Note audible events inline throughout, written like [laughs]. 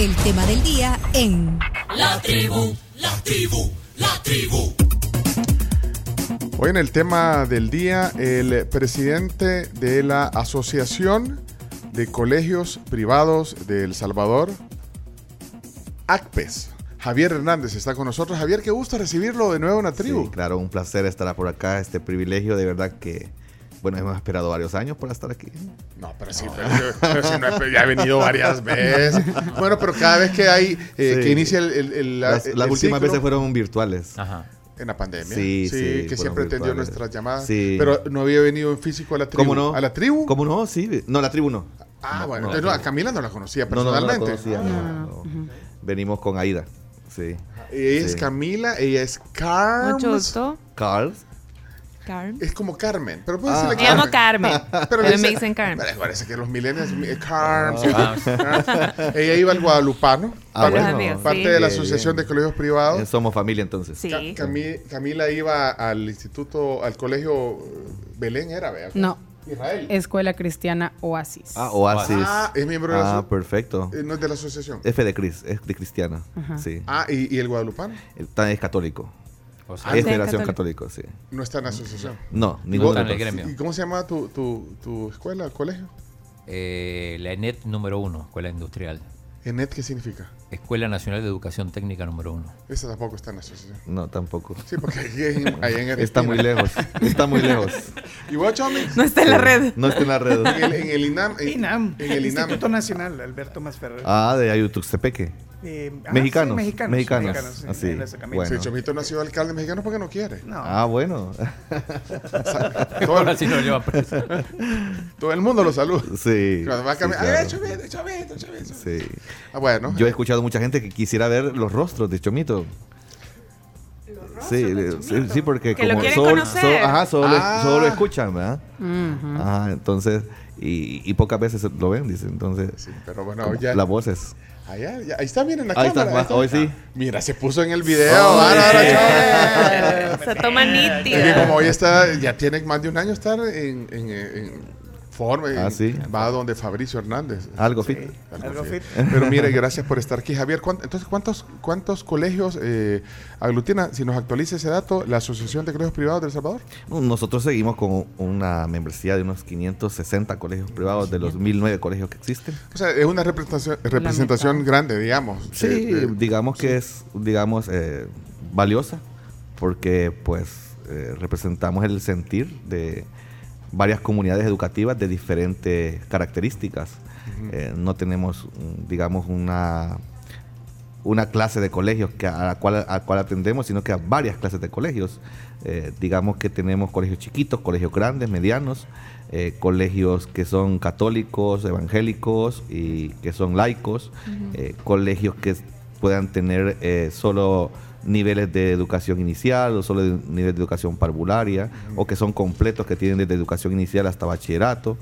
el tema del día en La tribu, la tribu, la tribu. Hoy en el tema del día, el presidente de la Asociación de Colegios Privados de El Salvador, ACPES. Javier Hernández está con nosotros. Javier, qué gusto recibirlo de nuevo en la tribu. Sí, claro, un placer estar por acá, este privilegio de verdad que, bueno, hemos esperado varios años para estar aquí. No, pero sí, pero, pero si no he- ya he venido varias veces. Bueno, pero cada vez que hay, eh, Sí. que inicia el, el- el- la- Las, el las últimas ciclo veces fueron virtuales. Ajá. en la pandemia. Sí, sí, que siempre atendió nuestras llamadas. Sí. Pero no había venido en físico a la tribu. ¿Cómo no? ¿A la tribu? ¿Cómo no? Sí. No, la tribu no. Ah, No, bueno. no, entonces, la no, a Camila no la conocía No, no, no la personalmente. conocía. no, no. Venimos con Aida. Sí. Ella es. Camila, ella es Carmen. Mucho gusto. Carl. Carmen. Es como Carmen, pero puedes Ah. decirle Me llamo Carmen. Carmen. [laughs] Pero Pero, me dice- dicen Carmen. Pero Parece que los millennials, mi- Carmen. Ah, [laughs] Ella iba al Guadalupano, Ah, parte, bueno. amigos, parte sí. de la Asociación bien. de Colegios Privados. Eh, Somos familia entonces. Sí. Ca- Cami- Camila iba al instituto, al colegio Belén, era, ¿vea? No, Israel. Escuela Cristiana Oasis. Ah, Oasis. Ah, es miembro de la Ah, perfecto. eh, no es de la asociación. F de Cris, es de cristiana. Sí. Ah, ¿y, y el Guadalupano? El es católico. O sea, es sí. Federación Católico. Católico, sí. No está en la asociación. No, no el los dos. gremio. ¿Y cómo se llama tu, tu, tu escuela, colegio? Eh, la ENET número uno, Escuela Industrial. ¿ENET qué significa? Escuela Nacional de Educación Técnica número uno. Esa tampoco está en la asociación. No, tampoco. Sí, porque aquí en, ahí en Argentina. Está muy lejos. Está muy lejos. [laughs] ¿Y vos? No está en la red. No está en la red. En el, en el INAM. En, INAM, En el INAM. Instituto Nacional Alberto Masferrer. Ah, de Ayutuxtepeque. Eh, ah, Mexicanos, sí, mexicanos. mexicanos, sí, así, en ese camino. bueno. Sí, Chomito no ha sido alcalde mexicano porque no quiere. No, Ah, bueno. Todo, [laughs] el, [laughs] todo el mundo lo saluda. Sí. Cuando va a sí, claro. ¡ay, Chomito, Chomito, Chomito! Sí. Ah, bueno. Yo he escuchado mucha gente que quisiera ver los rostros de Chomito. Sí, sí, sí, porque Que como solo, solo- ajá, solo, Ah. solo lo escuchan, ¿verdad? Ajá, entonces, y, y pocas veces lo ven, dice, entonces, Sí, pero bueno, ya. las voces. Allá, ya, ahí está bien en la Ahí está, cámara. ma- hoy sí. Mira, se puso en el video. Chomi. Se toma Es que como hoy está, ya tiene más de un año estar en, en, en Ah, sí. Va donde Fabricio Hernández. Algo fit. algo fit. Pero mire, gracias por estar aquí, Javier. ¿cuán- Entonces, ¿cuántos, cuántos colegios eh, aglutina? Si nos actualiza ese dato, la Asociación de Colegios Privados de El Salvador. Nosotros seguimos con una membresía de unos 560 colegios privados de los 1009 colegios que existen. O sea, es una representación, representación grande, digamos. Sí, de- de- digamos que es, digamos, eh, valiosa porque pues eh, representamos el sentir de varias comunidades educativas de diferentes características. Eh, no tenemos, digamos, una una clase de colegios que a la cual, a la cual atendemos, sino que a varias clases de colegios. Eh, digamos que tenemos colegios chiquitos, colegios grandes, medianos, eh, colegios que son católicos, evangélicos y que son laicos, colegios que puedan tener solo niveles de educación inicial o solo de nivel de educación parvularia o que son completos que tienen desde educación inicial hasta bachillerato.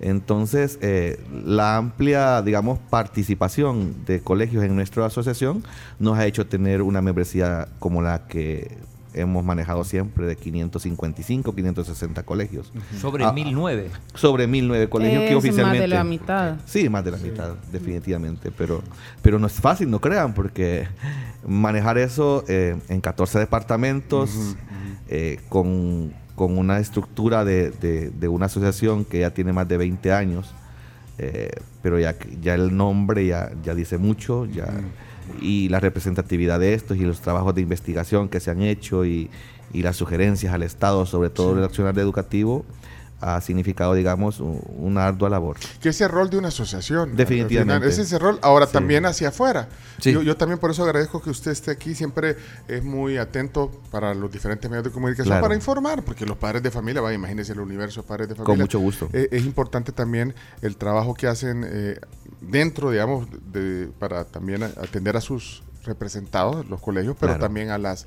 Entonces, eh, la amplia, digamos, participación de colegios en nuestra asociación nos ha hecho tener una membresía como la que hemos manejado siempre de 555, 560 colegios. Sobre Ah, 1009. Sobre 1009 colegios que oficialmente... más de la mitad. Sí, más de la mitad, definitivamente. Pero, pero no es fácil, no crean, porque manejar eso eh, en 14 departamentos, eh, con, con una estructura de, de- de una asociación que ya tiene más de 20 años, eh, pero ya, ya el nombre ya, ya dice mucho, ya, y la representatividad de estos y los trabajos de investigación que se han hecho y, y las sugerencias al Estado, sobre todo el accionar educativo, ha significado, digamos, una ardua labor. Que ese rol de una asociación. Definitivamente. Ese es el rol. Ahora Sí. también hacia afuera. Sí. Yo, yo también por eso agradezco que usted esté aquí. Siempre es muy atento para los diferentes medios de comunicación Claro. para informar, porque los padres de familia, vaya, imagínense el universo de padres de familia. Con mucho gusto. Eh, es importante también el trabajo que hacen eh, dentro, digamos, de, para también atender a sus representados, los colegios, pero Claro. también a las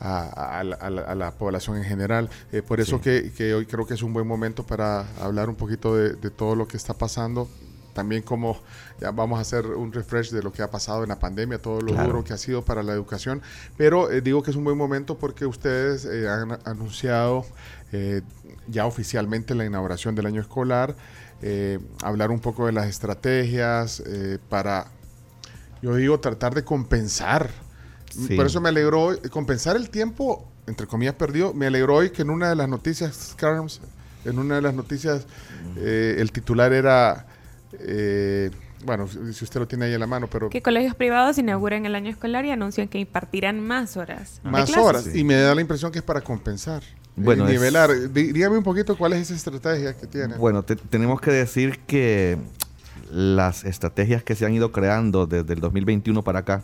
a, a la, a la- población en general. Eh, por eso Sí. que, que hoy creo que es un buen momento para hablar un poquito de, de todo lo que está pasando. También como ya vamos a hacer un refresh de lo que ha pasado en la pandemia, todo lo Claro. duro que ha sido para la educación. Pero eh, digo que es un buen momento porque ustedes eh, han anunciado ya oficialmente la inauguración del año escolar, hablar un poco de las estrategias para Yo digo tratar de compensar. Sí. Por eso me alegró hoy, compensar el tiempo, entre comillas, perdido. Me alegró hoy que en una de las noticias, Carms, en una de las noticias, eh, el titular era, eh, bueno, si usted lo tiene ahí en la mano, pero Que colegios privados inauguran el año escolar y anuncian que impartirán más horas. más clases. horas. Sí. Y me da la impresión que es para compensar. Bueno, Bueno, es- nivelar. Dí- Dígame un poquito cuál es esa estrategia que tiene. Bueno, te- tenemos que decir que las estrategias que se han ido creando desde el 2021 para acá,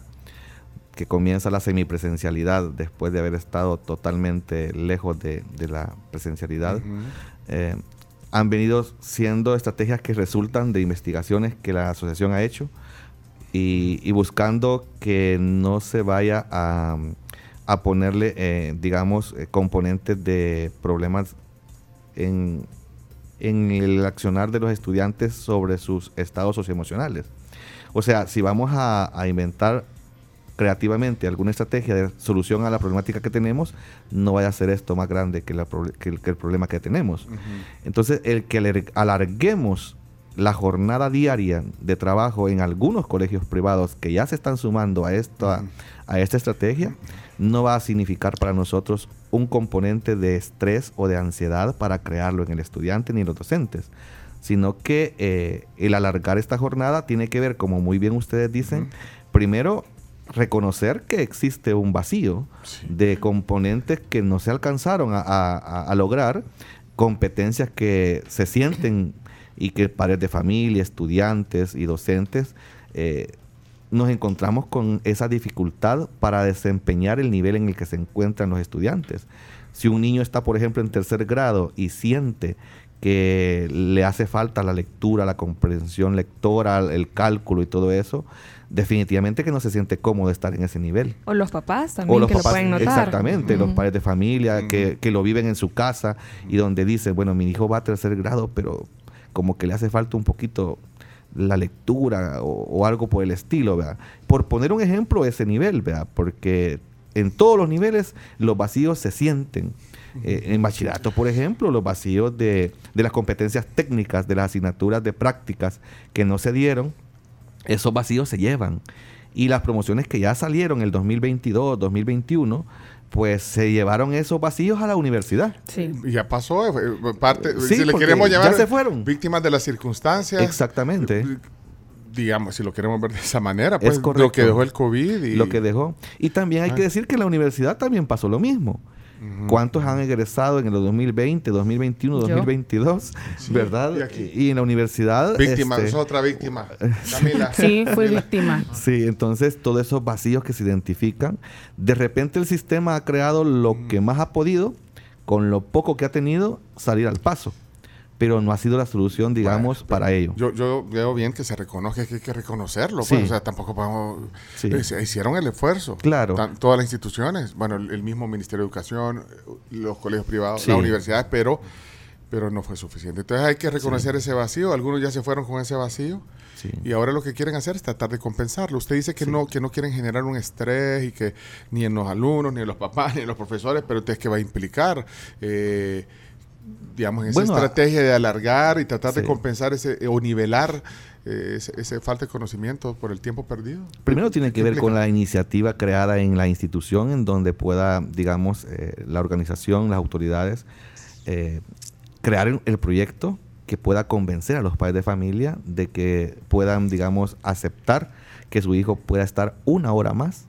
que comienza la semipresencialidad después de haber estado totalmente lejos de, de la presencialidad, Ujú. eh, han venido siendo estrategias que resultan de investigaciones que la asociación ha hecho y, y buscando que no se vaya a, a ponerle, eh, digamos, eh, componentes de problemas en, en el accionar de los estudiantes sobre sus estados socioemocionales. O sea, si vamos a, a inventar creativamente alguna estrategia de solución a la problemática que tenemos, no vaya a ser esto más grande que, la proble- que el, que el problema que tenemos. Entonces, el que alar- alarguemos la jornada diaria de trabajo en algunos colegios privados que ya se están sumando a esta, a esta estrategia, no va a significar para nosotros un componente de estrés o de ansiedad para crearlo en el estudiante ni en los docentes, sino que eh, el alargar esta jornada tiene que ver, como muy bien ustedes dicen, primero reconocer que existe un vacío de componentes que no se alcanzaron a, a- a- a lograr, competencias que se sienten y que padres de familia, estudiantes y docentes eh, nos encontramos con esa dificultad para desempeñar el nivel en el que se encuentran los estudiantes. Si un niño está, por ejemplo, en tercer grado y siente que le hace falta la lectura, la comprensión lectora, el cálculo y todo eso, definitivamente que no se siente cómodo estar en ese nivel. O los papás también O los que papás, lo pueden notar. exactamente, los padres de familia que, que lo viven en su casa y donde dicen, bueno, mi hijo va a tercer grado, pero como que le hace falta un poquito la lectura o, o algo por el estilo, ¿verdad? Por poner un ejemplo, ese nivel, ¿verdad? Porque en todos los niveles los vacíos se sienten. Eh, en bachillerato, por ejemplo, los vacíos de, de las competencias técnicas, de las asignaturas de prácticas que no se dieron, esos vacíos se llevan. Y las promociones que ya salieron el 2022, 2021, pues se llevaron esos vacíos a la universidad. Sí. Y Ya pasó, eh, parte, Sí, si le queremos ya llamar se fueron. víctimas de las circunstancias. Exactamente. Digamos, si lo queremos ver de esa manera, Es pues correcto. lo que dejó el COVID y Lo que dejó. Y también hay Ah. que decir que en la universidad también pasó lo mismo. ¿Cuántos han egresado en el 2020, 2021, Yo. 2022? ¿Verdad? y aquí. Y, en la universidad... víctima, este, es otra víctima. [laughs] Camila. Sí, fui víctima. Sí, entonces todos esos vacíos que se identifican, de repente el sistema ha creado lo que más ha podido, con lo poco que ha tenido, salir al paso. Pero no ha sido la solución, digamos, Bueno, para ello. Yo, yo veo bien que se reconozca que hay que reconocerlo. pues, Sí. o sea, tampoco podemos... Sí. eh, hicieron el esfuerzo. Claro. Tan- todas las instituciones, bueno, el, el mismo Ministerio de Educación, los colegios privados, Sí. las universidades, pero, pero no fue suficiente. Entonces hay que reconocer ese vacío. Algunos ya se fueron con ese vacío. Sí. Y ahora lo que quieren hacer es tratar de compensarlo. Usted dice que no que no quieren generar un estrés y que ni en los alumnos, ni en los papás, ni en los profesores, pero entonces que va a implicar, eh, digamos, esa Bueno, a- estrategia de alargar y tratar de compensar ese eh, o nivelar eh, ese, ese falta de conocimiento por el tiempo perdido. Primero tiene que ¿Qué ver con la iniciativa creada en la institución, en donde pueda, digamos, eh, la organización, las autoridades, eh, crear el proyecto que pueda convencer a los padres de familia de que puedan, digamos, aceptar que su hijo pueda estar una hora más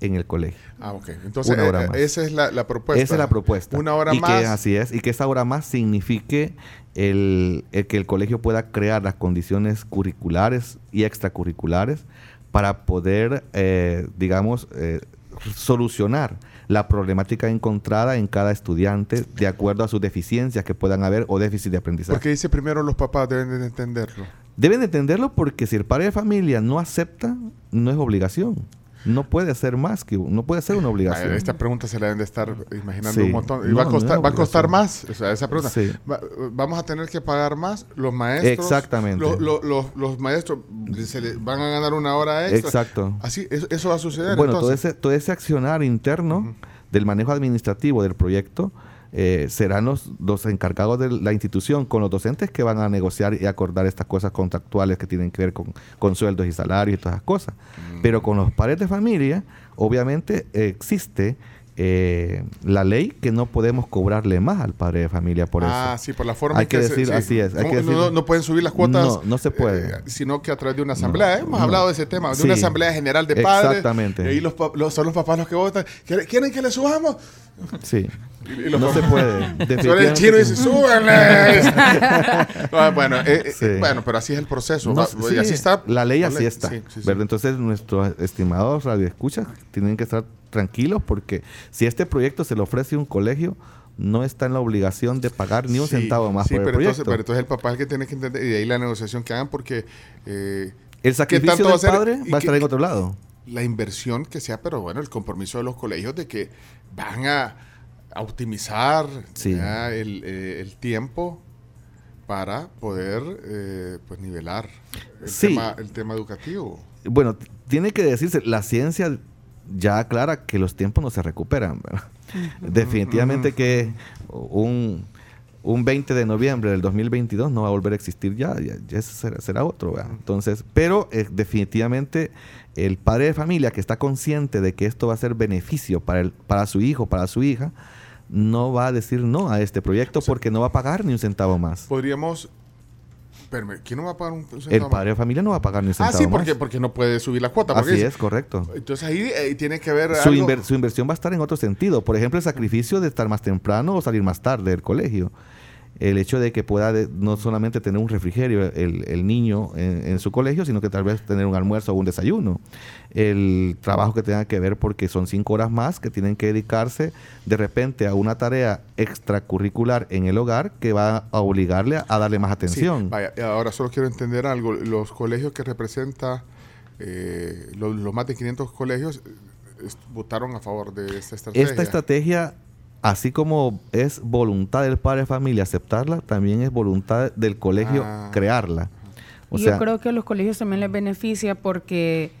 en el colegio. Ah, ok. Entonces, Una hora eh, más. esa es la, la propuesta. Esa es la propuesta. Una hora y más. Que, así es, y que esa hora más signifique el, el que el colegio pueda crear las condiciones curriculares y extracurriculares para poder, eh, digamos, eh, solucionar la problemática encontrada en cada estudiante de acuerdo a sus deficiencias que puedan haber o déficit de aprendizaje. Porque dice primero los papás deben de entenderlo. Deben de entenderlo porque si el padre de familia no acepta, no es obligación. No puede ser más que, no puede ser una obligación. Esta pregunta se la deben de estar imaginando Sí. un montón. Y No, va, a costar, va a costar más. O sea, esa pregunta. Sí. Va- vamos a tener que pagar más los maestros. Exactamente. Lo- lo- los- los maestros se le van a ganar una hora extra. Exacto. Así, eso, eso va a suceder. Bueno, todo ese, todo ese accionar interno del manejo administrativo del proyecto eh, serán los, los encargados de la institución con los docentes que van a negociar y acordar estas cosas contractuales que tienen que ver con, con sueldos y salarios y todas esas cosas. Pero con los padres de familia, obviamente existe eh, la ley que no podemos cobrarle más al padre de familia por ah, eso. sí, por la forma Hay que se- decir, sí. así es, hay que no, decir- no- no pueden subir las cuotas. No, no se puede. eh, sino que a través de una asamblea. Hemos no. hablado de ese tema, de Sí. una asamblea general de padres. Exactamente. Y ahí los, son los papás los que votan. ¿Quieren quieren que le subamos? Sí. Y No se puede. Suena el chino y dice, Definitivamente ¡súbanle! [laughs] Ah, bueno, eh, eh, bueno, pero así es el proceso. No, va- sí, y así está. La ley así está. Entonces, nuestros estimados radioescuchas tienen que estar tranquilos porque si este proyecto se le ofrece a un colegio, no está en la obligación de pagar ni un centavo más por el pero proyecto. entonces, pero entonces el papá es el que tiene que entender, y de ahí la negociación que hagan, porque eh, el ¿qué sacrificio del padre ¿Y va a estar en otro lado. La inversión que sea, pero bueno, el compromiso de los colegios de que van a, a optimizar Sí. ya, el, eh, el tiempo para poder eh, pues nivelar el, Sí. tema, el tema educativo. Bueno, tiene que decirse, la ciencia ya aclara que los tiempos no se recuperan. ¿verdad? Definitivamente que un, un 20 de noviembre del 2022 no va a volver a existir ya, ya, será, será otro. ¿verdad? Entonces, pero eh, definitivamente el padre de familia que está consciente de que esto va a ser beneficio para, el, para su hijo, para su hija, no va a decir no a este proyecto porque no va a pagar ni un centavo más. Podríamos... Espérame, ¿quién no va a pagar un, un El centavo padre de más? familia no va a pagar ni un Ah, centavo sí, porque, más. porque no puede subir la cuota. Así es, correcto. Entonces ahí, eh, tiene que ver su, algo- inver- su inversión va a estar en otro sentido. Por ejemplo, el sacrificio de estar más temprano o salir más tarde del colegio. El hecho de que pueda de- no solamente tener un refrigerio el, el niño en, en su colegio, sino que tal vez tener un almuerzo o un desayuno. El trabajo que tenga que ver porque son cinco horas más que tienen que dedicarse de repente a una tarea extracurricular en el hogar que va a obligarle a, a darle más Sí, atención. vaya, ahora solo quiero entender algo. Los colegios que representa, eh, los, los más de 500 colegios, eh, votaron a favor de esta estrategia. Esta estrategia, así como es voluntad del padre de familia aceptarla, también es voluntad del colegio Ah. crearla. O Yo sea, creo que a los colegios también les beneficia porque,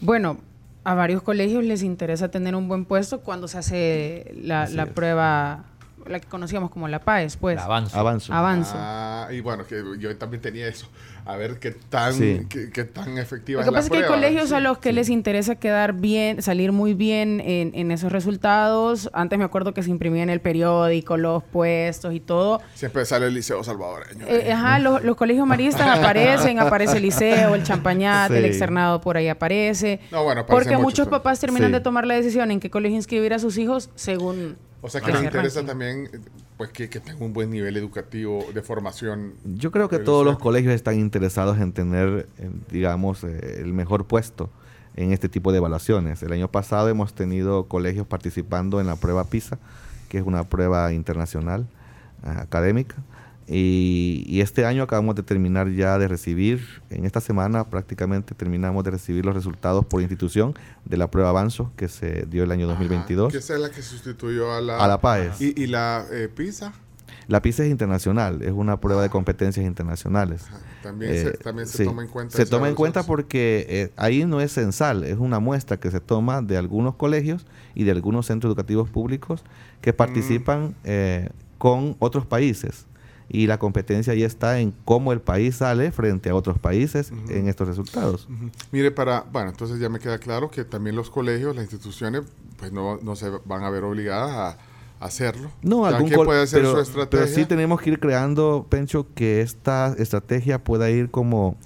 bueno, a varios colegios les interesa tener un buen puesto cuando se hace la, prueba, la que conocíamos como la PAES, pues. El avanzo. avanzo. Avanzo. Ah, y bueno, que yo también tenía eso. A ver qué tan, Sí. qué, qué tan efectiva Lo es que la pasa es que hay colegios Sí. a los que les interesa quedar bien, salir muy bien en, en esos resultados. Antes me acuerdo que se imprimía en el periódico los puestos y todo. Siempre sale el liceo salvadoreño. Eh, ajá, los, los colegios maristas aparecen, [laughs] aparece el liceo, el champañat, el externado por ahí aparece. No, bueno, Porque muchos, muchos papás terminan Sí. de tomar la decisión en qué colegio inscribir a sus hijos según... o sea que les interesa ranking. también pues que, que tenga un buen nivel educativo de formación. Yo creo que todos los colegios están interesados en tener, digamos, eh, el mejor puesto en este tipo de evaluaciones. El año pasado hemos tenido colegios participando en la prueba PISA, que es una prueba internacional ah, académica. Y, y este año acabamos de terminar ya de recibir, en esta semana prácticamente terminamos de recibir los resultados por institución de la prueba Avanzo que se dio el año 2022. Ajá, que esa es la que sustituyó a la, A la PAES. Y, y la eh, PISA La PISA es internacional, es una prueba de competencias internacionales. ajá, también, se, Eh, también se sí, toma en cuenta. Se toma en cuenta porque eh, ahí no es censal, es una muestra que se toma de algunos colegios y de algunos centros educativos públicos Mm. que participan eh, con otros países. Y la competencia ahí está en cómo el país sale frente a otros países en estos resultados. Mire, para, bueno, entonces ya me queda claro que también los colegios, las instituciones, pues no, no se van a ver obligadas a, hacerlo. No, algún puede pero, su pero estrategia. sí tenemos que ir creando, Pencho, que esta estrategia pueda ir como,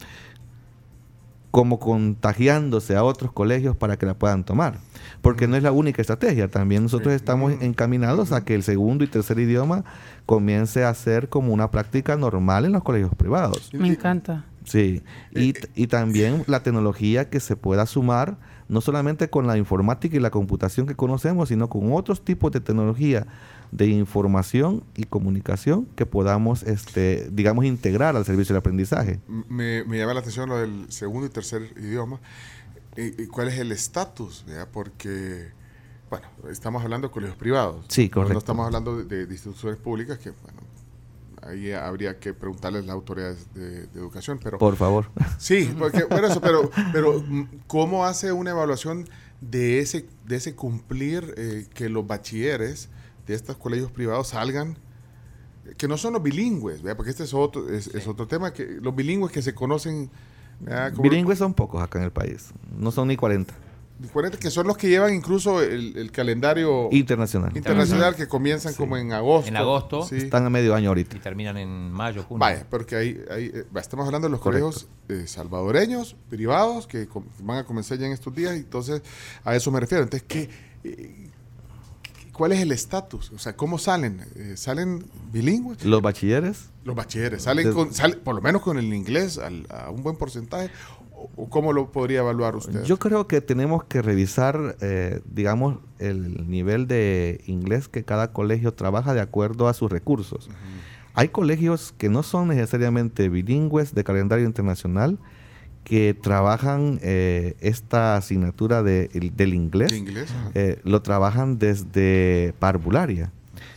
como contagiándose a otros colegios para que la puedan tomar. Porque no es la única estrategia, también nosotros estamos encaminados a que el segundo y tercer idioma comience a ser como una práctica normal en los colegios privados. Me encanta. Sí, y, y también la tecnología que se pueda sumar, no solamente con la informática y la computación que conocemos, sino con otros tipos de tecnología de información y comunicación que podamos, este, digamos, integrar al servicio del aprendizaje. me, me llama la atención lo del segundo y tercer idioma. ¿Y, y cuál es el estatus? Porque, bueno, estamos hablando de colegios privados. Sí, No- No, correcto. estamos hablando de, de instituciones públicas que, bueno, ahí habría que preguntarles a las autoridades de, de educación. Pero Por favor. Sí, porque, bueno, eso, pero, pero mm, ¿cómo hace una evaluación de ese, de ese cumplir eh, que los bachilleres de estos colegios privados salgan que no son los bilingües, ¿verdad? porque este es otro, es, es otro tema, que los bilingües que se conocen, Bilingües son pocos acá en el país. No son ni 40. Diferentes, que son los que llevan incluso el, el calendario Internacional. internacional que comienzan como en agosto. En agosto. Sí. Están a medio año ahorita. Y terminan en mayo, junio. Vaya, porque ahí, ahí eh, estamos hablando de los Correcto. colegios eh, salvadoreños, privados, que van a comenzar ya en estos días, entonces a eso me refiero. Entonces, ¿qué, eh, ¿cuál es el estatus? O sea, ¿cómo salen? Eh, ¿Salen bilingües? Los bachilleres, Los bachilleres, ¿salen con, sale- por lo menos con el inglés al- a un buen porcentaje? ¿O, o cómo lo podría evaluar usted? yo creo que tenemos que revisar, eh, digamos, el nivel de inglés que cada colegio trabaja de acuerdo a sus recursos. Hay colegios que no son necesariamente bilingües de calendario internacional que trabajan eh, esta asignatura de- el- del inglés. ¿De inglés? Eh, lo trabajan desde parvularia.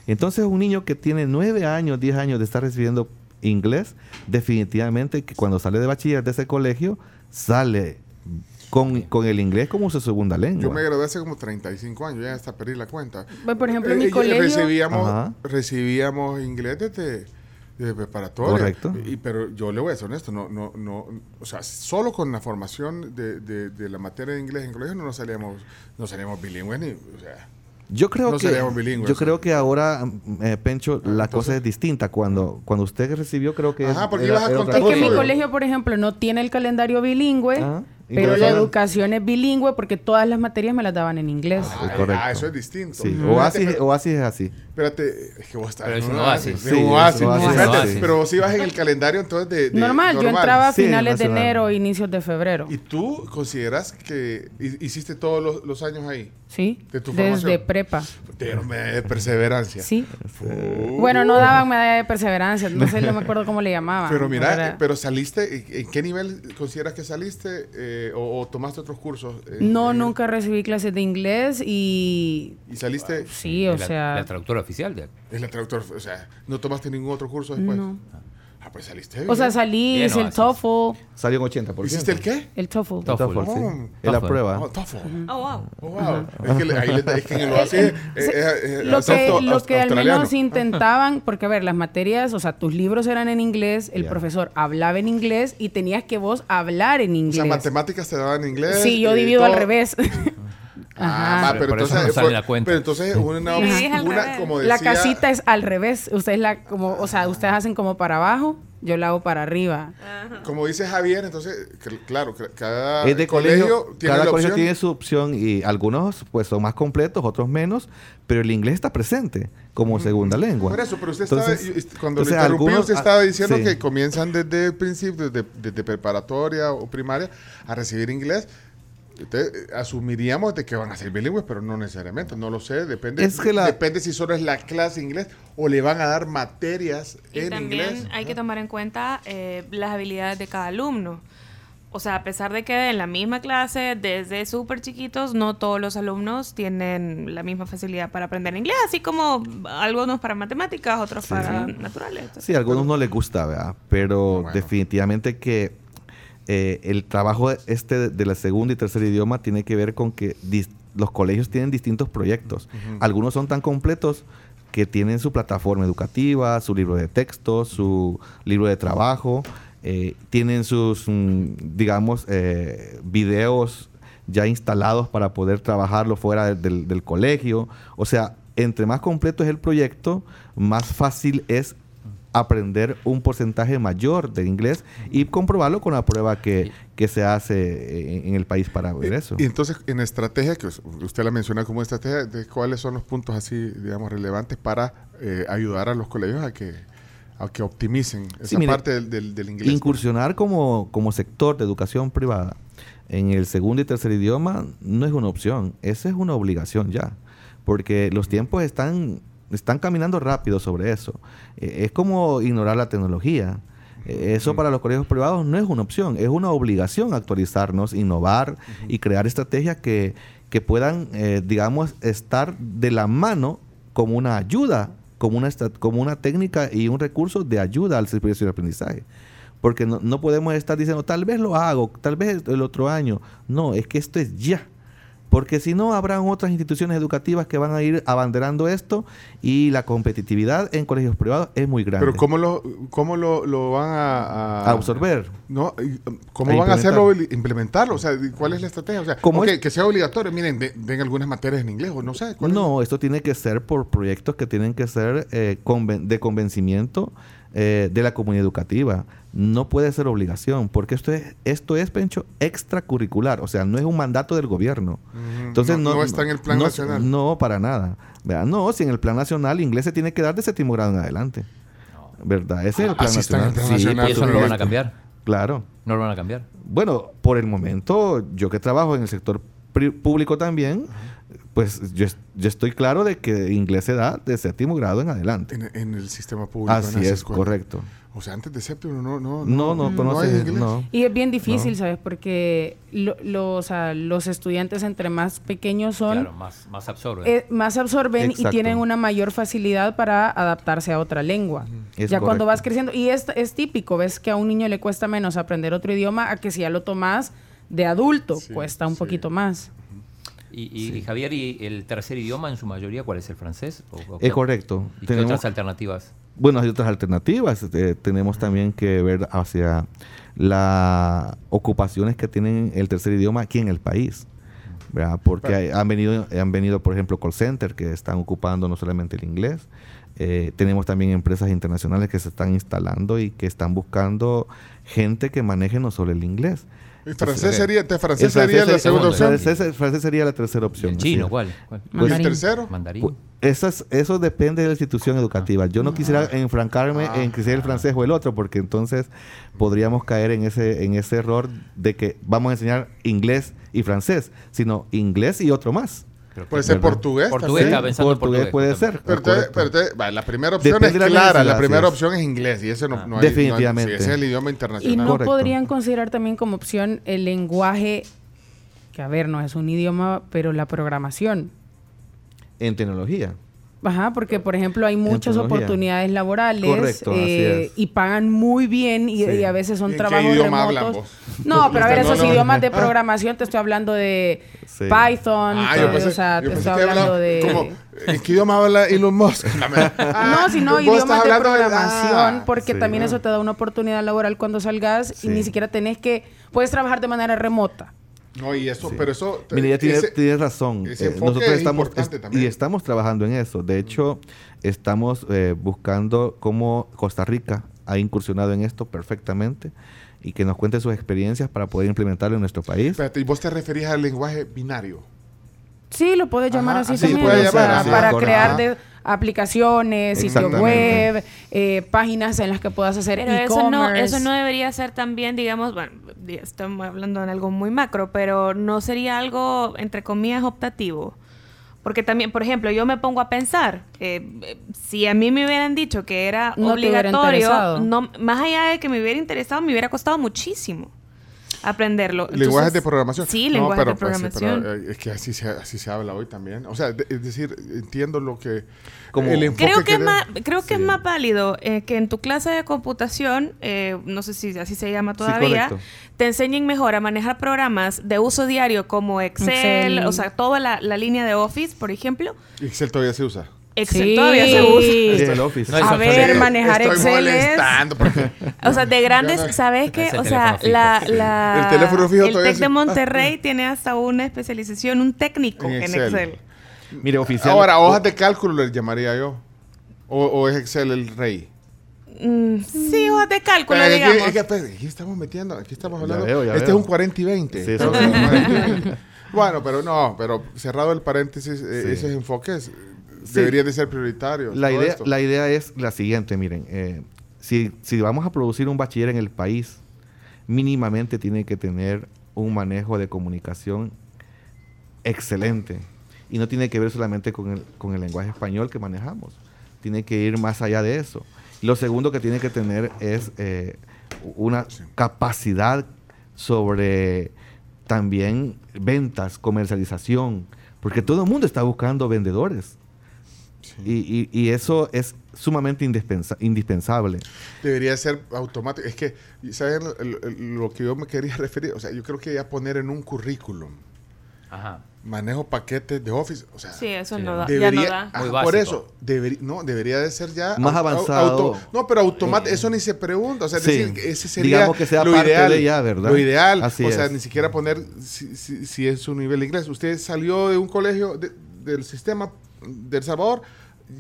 Entonces un niño que tiene nueve años, 10 años de estar recibiendo inglés, definitivamente que cuando sale de bachiller de ese colegio, sale con, con el inglés como su segunda lengua. Yo me gradué hace como 35 años, ya hasta perdí la cuenta. Bueno, por ejemplo, en mi Eh, y colegio- Recibíamos, Ajá. recibíamos inglés desde, desde preparatoria. Correcto. Y, pero yo le voy a ser honesto, no, no, no, o sea, solo con la formación de, de, de la materia de inglés en colegio no nos salíamos, no salíamos bilingües ni, o sea, Yo creo No que yo creo que ahora eh, Pencho la entonces- cosa es distinta. Cuando cuando usted recibió creo que Ajá, es- porque era- ibas a era contar otra Es que mi colegio, por ejemplo, no tiene el calendario bilingüe, Ajá. Pero la educación es bilingüe porque todas las materias me las daban en inglés. ah, correcto. ah, eso es distinto. Sí, Espérate, Oasis, pero- Oasis es así. Espérate, es que vos estás Pero en es un oasis. Sí, es oasis. un oasis, Espérate, oasis. Pero vos ibas en el calendario entonces de, de- normal, yo entraba a Sí, finales de enero, inicios de febrero. ¿Y tú consideras que hi- hiciste todos los, los años ahí? Sí, de tu desde formación. prepa. Pero me de perseverancia. Sí. Uh. Bueno, no daban medalla de perseverancia, no sé, no me acuerdo cómo le llamaban. Pero mira, pero saliste, ¿en- ¿en qué nivel consideras que saliste eh, o, o tomaste otros cursos? eh, no, en- nunca recibí clases de inglés y Y saliste, sí, o la, sea, la traductora oficial de es la traductora, o sea, ¿no tomaste ningún otro curso después? no. Ah, pues saliste bien. O sea, salí, Bien, hice el Oasis. TOEFL, Salió en 80%. ¿Hiciste el qué? el TOEFL. TOEFL. TOEFL, sí. Oh. Es la TOEFL. prueba. Oh, TOEFL. Oh, wow. Oh, wow. Es que, le- ahí le- es que en el oasis es, es- es- lo es que, auto- lo que al australiano. menos intentaban, porque a ver, las materias, o sea, tus libros eran en inglés, el Ya. profesor hablaba en inglés y tenías que vos hablar en O inglés. sea, matemáticas te daban en inglés. sí, yo eh, divido al todo. revés. [laughs] Ah, Ajá. va, pero Por eso entonces, no sale fue- la cuenta. pero entonces una, Sí, una como decía, La casita es al revés. Ustedes la como, o sea, ustedes hacen como para abajo, yo la hago para arriba. como dice Javier, entonces, claro, cada Es de colegio, tiene cada la colegio opción. tiene su opción y algunos pues son más completos, otros menos, pero el inglés está presente como segunda lengua. Por eso, pero usted Entonces- estaba, cuando entonces le interrumpí, algunos- usted estaba diciendo sí. que comienzan desde el principio, desde, desde preparatoria o primaria, a recibir inglés. Entonces, asumiríamos de que van a ser bilingües, pero no necesariamente, no lo sé, depende, Es que la- depende si solo es la clase inglés o le van a dar materias Y en también inglés. hay que tomar en cuenta eh, las habilidades de cada alumno. O sea, a pesar de que en la misma clase, desde súper chiquitos, no todos los alumnos tienen la misma facilidad para aprender inglés, así como algunos para matemáticas, otros para naturales. Sí, a algunos no les gusta, ¿verdad? Pero Bueno. definitivamente que eh, el trabajo este de- la segunda y tercer idioma tiene que ver con que los colegios tienen distintos proyectos. Algunos son tan completos que tienen su plataforma educativa, su libro de texto, su libro de trabajo, eh, tienen sus, mm, digamos, eh, videos ya instalados para poder trabajarlo fuera del- del colegio. O sea, entre más completo es el proyecto, más fácil es aprender un porcentaje mayor de inglés y comprobarlo con la prueba que, que se hace en, en el país para ver eso. Y entonces, en estrategia, que us- usted la menciona como estrategia, de ¿cuáles son los puntos así, digamos, relevantes para eh, ayudar a los colegios a que, a que optimicen esa Sí, mire, parte del, del, del inglés? Incursionar como, como sector de educación privada en el segundo y tercer idioma no es una opción, esa es una obligación ya, porque los tiempos están, están caminando rápido sobre eso. Eh, es como ignorar la tecnología. Eh, Eso para los colegios privados no es una opción, es una obligación actualizarnos, innovar y crear estrategias que, que puedan, eh, digamos, estar de la mano como una ayuda, como una, como una técnica y un recurso de ayuda al servicio de aprendizaje. Porque no, no podemos estar diciendo, tal vez lo hago, tal vez el otro año. No, es que esto es ya. Porque si no habrán otras instituciones educativas que van a ir abanderando esto y la competitividad en colegios privados es muy grande. Pero ¿cómo lo, cómo lo, lo van a, a absorber. No, ¿Cómo A van a hacerlo, implementar. implementarlo? O sea, ¿cuál es la estrategia? O sea, Como ok, es- que sea obligatorio. Miren, de- den algunas materias en inglés o no sé. ¿cuál es? No, esto tiene que ser por proyectos que tienen que ser eh, conven- de convencimiento eh, de la comunidad educativa. No puede ser obligación, porque esto es, esto es, Pencho, extracurricular, o sea, no es un mandato del gobierno. Entonces no- no, no está en el plan no- nacional. No, para nada. ¿Verdad? No, si en el plan nacional inglés se tiene que dar de séptimo grado en adelante. ¿Verdad? Ese es el Ah, plan sí está en el nacional. plan Sí, nacional. ¿Y eso no lo van a cambiar? Claro. ¿No lo van a cambiar? Bueno, por el momento, yo que trabajo en el sector público también, pues yo, es- yo estoy claro de que inglés se da de séptimo grado en adelante. En, en el sistema público. Así es, correcto. O sea, antes de séptimo no, no, No, no, hay conoces, inglés. no. Y es bien difícil, ¿sabes? Porque lo- lo- o sea, los estudiantes entre más pequeños son, Claro, más, más absorben. eh, más absorben y tienen una mayor facilidad para adaptarse a otra lengua. Es ya cuando vas creciendo, y es, es típico, ves que a un niño le cuesta menos aprender otro idioma a que si ya lo tomas de adulto, Sí, cuesta un sí. poquito más. Y, y- y Javier, ¿y el tercer idioma en su mayoría cuál es? ¿El francés? ¿O- o Es correcto. ¿Y qué otras alternativas? Bueno, hay otras alternativas. Eh, tenemos también que ver hacia las ocupaciones que tienen el tercer idioma aquí en el país. ¿verdad? Porque hay- han venido, han venido, por ejemplo, call center que están ocupando no solamente el inglés. Eh, tenemos también empresas internacionales que se están instalando y que están buscando gente que maneje no solo el inglés. El francés sería, el francés El sería la segunda opción. francés- el francés sería la tercera opción. ¿El chino cuál? ¿Cuál? ¿Y el Mandarín. tercero? ¿Mandarín? Pu- Esas, eso depende de la institución educativa. Yo no quisiera enfrancarme en que sea el francés o el otro, porque entonces podríamos caer en ese, en ese error de que vamos a enseñar inglés y francés, sino inglés y otro más. Pero Puede ser portugués. Portugués, estaba pensando en portugués portugués, puede ser. Pero, correcto. pero entonces, va, la primera opción Depende es la clara. La primera opción es inglés y ese no, Ah. no hay. no hay- Definitivamente. sí, ese es el idioma Y internacional. no Correcto. podrían considerar también como opción el lenguaje, que a ver, no es un idioma, pero la programación. En tecnología. Ajá, porque por ejemplo hay muchas oportunidades laborales Correcto, así eh, es. y pagan muy bien y, Sí. y a veces ¿Y son en qué trabajos idioma hablan remotos. vos? No, pero a ver, No, esos no, no. idiomas de Ah. programación te estoy hablando de Sí. Python, Ah, te- yo pensé, o sea, yo te estoy hablando de como, ¿En qué idioma habla Elon Musk? [laughs] No, sino idiomas de programación, ah, porque sí. también eso te da una oportunidad laboral cuando salgas Sí. y ni siquiera tenés que, puedes trabajar de manera remota. No, y eso, Sí. pero eso. Mira, ya tienes, ese- tienes razón. ese Eh, nosotros es estamos y estamos trabajando en eso. De hecho, estamos eh, buscando cómo Costa Rica ha incursionado en esto perfectamente y que nos cuente sus experiencias para poder implementarlo en nuestro país. Espérate, y vos te referías al lenguaje binario. Sí, lo puedes llamar Ajá, así también. puede o sea, llamar, así, para crear de aplicaciones, sitio web, eh, páginas en las que puedas hacer Pero eso no, e-commerce. eso no debería ser también, digamos, bueno, estamos hablando en algo muy macro, pero no sería algo, entre comillas, optativo. Porque también, por ejemplo, yo me pongo a pensar, eh, si a mí me hubieran dicho que era No obligatorio, no, más allá de que me hubiera interesado, me hubiera costado muchísimo aprenderlo. lenguajes de programación. Sí, No, lenguajes pero, de pues, sí, programación. pero, eh, es que así se, así se habla hoy también. O sea, de- es decir, entiendo lo que. Como- el enfoque Creo que, es más, creo que es más válido eh, que en tu clase de computación, eh, no sé si así se llama todavía, te enseñen mejor a manejar programas de uso diario como Excel, Excel. o sea, toda la, la línea de Office, por ejemplo. Excel todavía se usa. Excel Sí. todavía se usa. Es el Office. No, es a ver, obsoleto. manejar Estoy Excel es... molestando porque [laughs] O sea, de grandes, Ya no- ¿sabes qué? O sea, la, sí. la- El teléfono fijo el todavía TEC sí. de Monterrey tiene hasta una especialización, un técnico En en Excel. Excel. Mire, oficial. Ahora, hojas de cálculo les llamaría yo. O, o es Excel el rey. Mm, sí, hojas de cálculo, Pero es que- digamos. es que, espérate, aquí estamos metiendo, aquí estamos Ya hablando. veo, ya este veo. es un 40 y 20. Sí, Estamos sí. en un 40 y 20. Bueno, pero no, pero cerrado el paréntesis, eh, Sí. esos enfoques Sí. deberían de ser prioritarios. La idea, esto. la idea es la siguiente, miren, eh, si, si vamos a producir un bachiller en el país, mínimamente tiene que tener un manejo de comunicación excelente. Y no tiene que ver solamente con el, con el lenguaje español que manejamos. Tiene que ir más allá de eso. Lo segundo que tiene que tener es eh, una capacidad sobre también ventas, comercialización, porque todo el mundo está buscando vendedores. Y, y- y eso es sumamente indispensa- indispensable. Debería ser automático. Es que, ¿saben lo, que yo me quería [laughs] referir? O sea, yo creo que ya poner en un currículum. Ajá. manejo paquetes de Office. O sea, Sí, eso Sí, no da, debería, ya no da. ah, Muy por eso, debería, no, debería de ser ya Más avanzado. no, pero automático, eso ni se pregunta. O sea, Sí. decir, ese sería Digamos que sea lo parte ideal. de ya, ¿verdad? Lo ideal. Así o sea, es. ni siquiera poner si, si- si es un nivel de inglés. Usted salió de un colegio de- del sistema de El Salvador.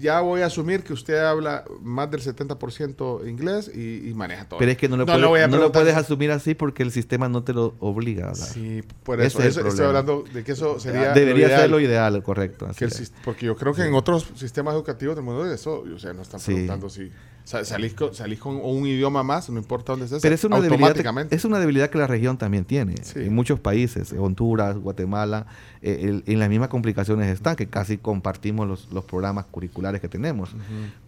Ya voy a asumir que usted habla más del 70% inglés y, y maneja todo. Pero es que no lo, le puedes, no lo puedes si- asumir así porque el sistema no te lo obliga a hablar. Sí, por Ese eso, es el eso estoy hablando de que eso sería Debería lo ideal. ser lo ideal, correcto. así Que el es. sis- porque yo creo que en otros sistemas educativos del mundo eso, o sea, no están Sí. preguntando si sa- salís con, salís con un idioma más, no importa dónde estés, Pero es una, debilidad, es una debilidad que la región también tiene. Sí. En muchos países, Honduras, Guatemala, eh, el- en las mismas complicaciones están, que casi compartimos los, los programas curriculares que tenemos.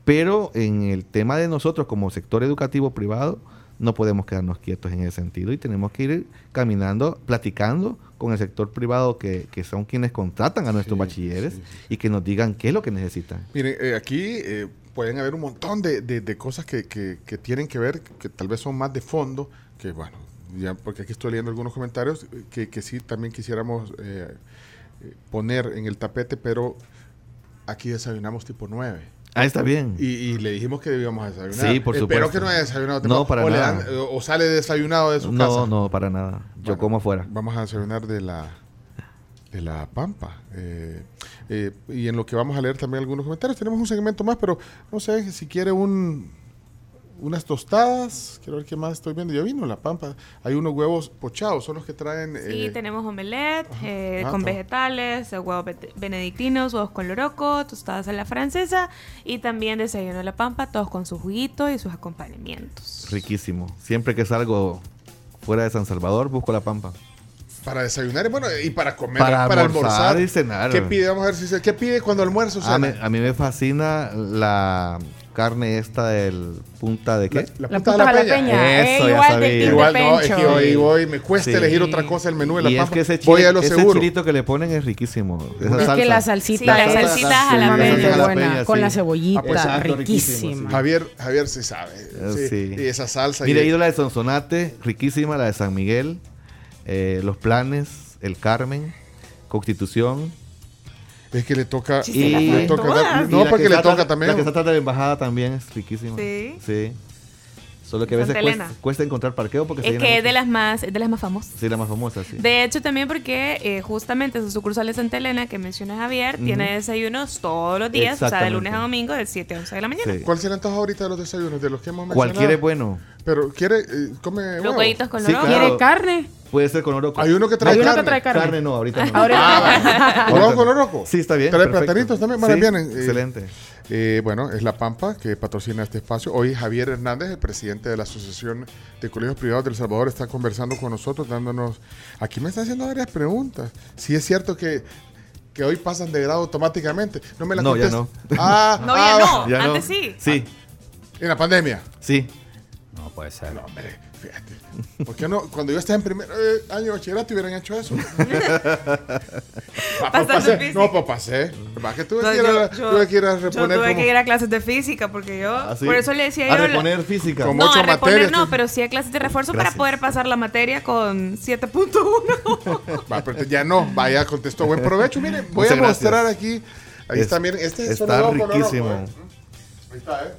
Pero en el tema de nosotros como sector educativo privado, no podemos quedarnos quietos en ese sentido y tenemos que ir caminando, platicando con el sector privado que, que son quienes contratan a nuestros Sí, bachilleres sí, y que nos digan qué es lo que necesitan. Miren, eh, aquí eh, pueden haber un montón de, de- de cosas que, que- que tienen que ver, que tal vez son más de fondo, que bueno, ya porque aquí estoy leyendo algunos comentarios eh, que, que sí también quisiéramos eh, eh, poner en el tapete, pero aquí desayunamos tipo 9. Ah, está bien. Y, y le dijimos que debíamos desayunar. Sí, por Espero supuesto. que no haya desayunado. No, para o nada. dan- o sale desayunado de su no, casa. no, para nada. Yo Bueno, como afuera. Vamos a desayunar de la de la Pampa. Eh, eh, y en lo que vamos a leer también algunos comentarios. Tenemos un segmento más, pero no sé si quiere un unas tostadas. Quiero ver qué más estoy viendo. Ya vino la Pampa. Hay unos huevos pochados, son los que traen. Sí, eh, tenemos omelette eh, Ah, con vegetales, huevos benedictinos, huevos con loroco, tostadas a la francesa y también desayuno a la pampa, todos con su juguito y sus acompañamientos. Riquísimo. Siempre que salgo fuera de San Salvador, busco la pampa. Para desayunar y bueno, y para comer, Para para, almorzar almorzar. y cenar. ¿Qué pide? Vamos a ver si se, ¿Qué pide cuando almuerzo? A, mí, a mí me fascina la carne esta del punta de qué? La, La punta de punta la de la peña. peña. Eso, eh, ya igual sabía. de Igual de no, es que ahí voy, me cuesta Sí. elegir otra cosa del menú de la y es Pampa. que ese, voy chile, a lo ese seguro. chilito que le ponen es riquísimo. Esa Es salsa. que la salsita Sí, la es salsita la la buena, peña, con sí. la cebollita, Ah, pues, exacto, riquísima. sí. Javier, Javier sí sabe. Eh, sí. sí. Y esa salsa. Mire, y- he ido la de Sonsonate, riquísima, la de San Miguel, eh, Los Planes, El Carmen, Constitución. Es que le toca. Sí, las le toca dar- y no, la porque que le toca también. La que está de la embajada también es riquísima. Sí. Sí. Solo que a veces cuesta, encontrar parqueo porque se Es llena que es de las más, es de las más famosas. Sí, la más famosa, sí. De hecho, también porque eh, justamente su sucursal de Santa Elena, que menciona Javier, tiene desayunos todos los días, o sea, de lunes a domingo, de 7 a 11 de la mañana. Sí. ¿Cuál será entonces ahorita de los desayunos? De los que hemos mencionado. Cualquiera es bueno. Pero quiere. eh, come. Los huevitos con Sí, claro. ¿Quiere carne? Puede ser con oroco. Hay uno que trae Hay uno carne. que trae carne. Carne no, ahorita no. Ahorita- Ah, ¿Oroco con oroco? Sí, está bien. Trae perfecto. platanitos también. Bueno, Sí, vienen. eh, Excelente. Eh, bueno, es La Pampa que patrocina este espacio. Hoy Javier Hernández, el presidente de la Asociación de Colegios Privados del Salvador, está conversando con nosotros, dándonos... Aquí me está haciendo varias preguntas. Si es cierto que, que hoy pasan de grado automáticamente. No me la No, ya no. Ah, No, ah, ya no. Ya no. Antes sí. Sí, En la pandemia. sí. No puede ser. No, hombre, fíjate. ¿Por qué no? Cuando yo estaba en primer eh, año de bachillerato hubieran hecho eso. [laughs] Ah, pues pasé. No, pues pasé. Va que tuve No, que ir a, yo- tuve que ir a Yo reponer tuve como- que ir a clases de física porque yo. ¿Ah, sí? Por eso le decía A yo. la- reponer física. Como- No, ocho a reponer materias, no, pero sí a clases de refuerzo Gracias. para poder pasar la materia con 7.1. [laughs] Va, pero ya no, vaya, contestó. Buen provecho. Miren, voy Muchas a mostrar gracias. aquí. Ahí Es- está, miren. Este es está riquísimo. Ahí está, ¿eh?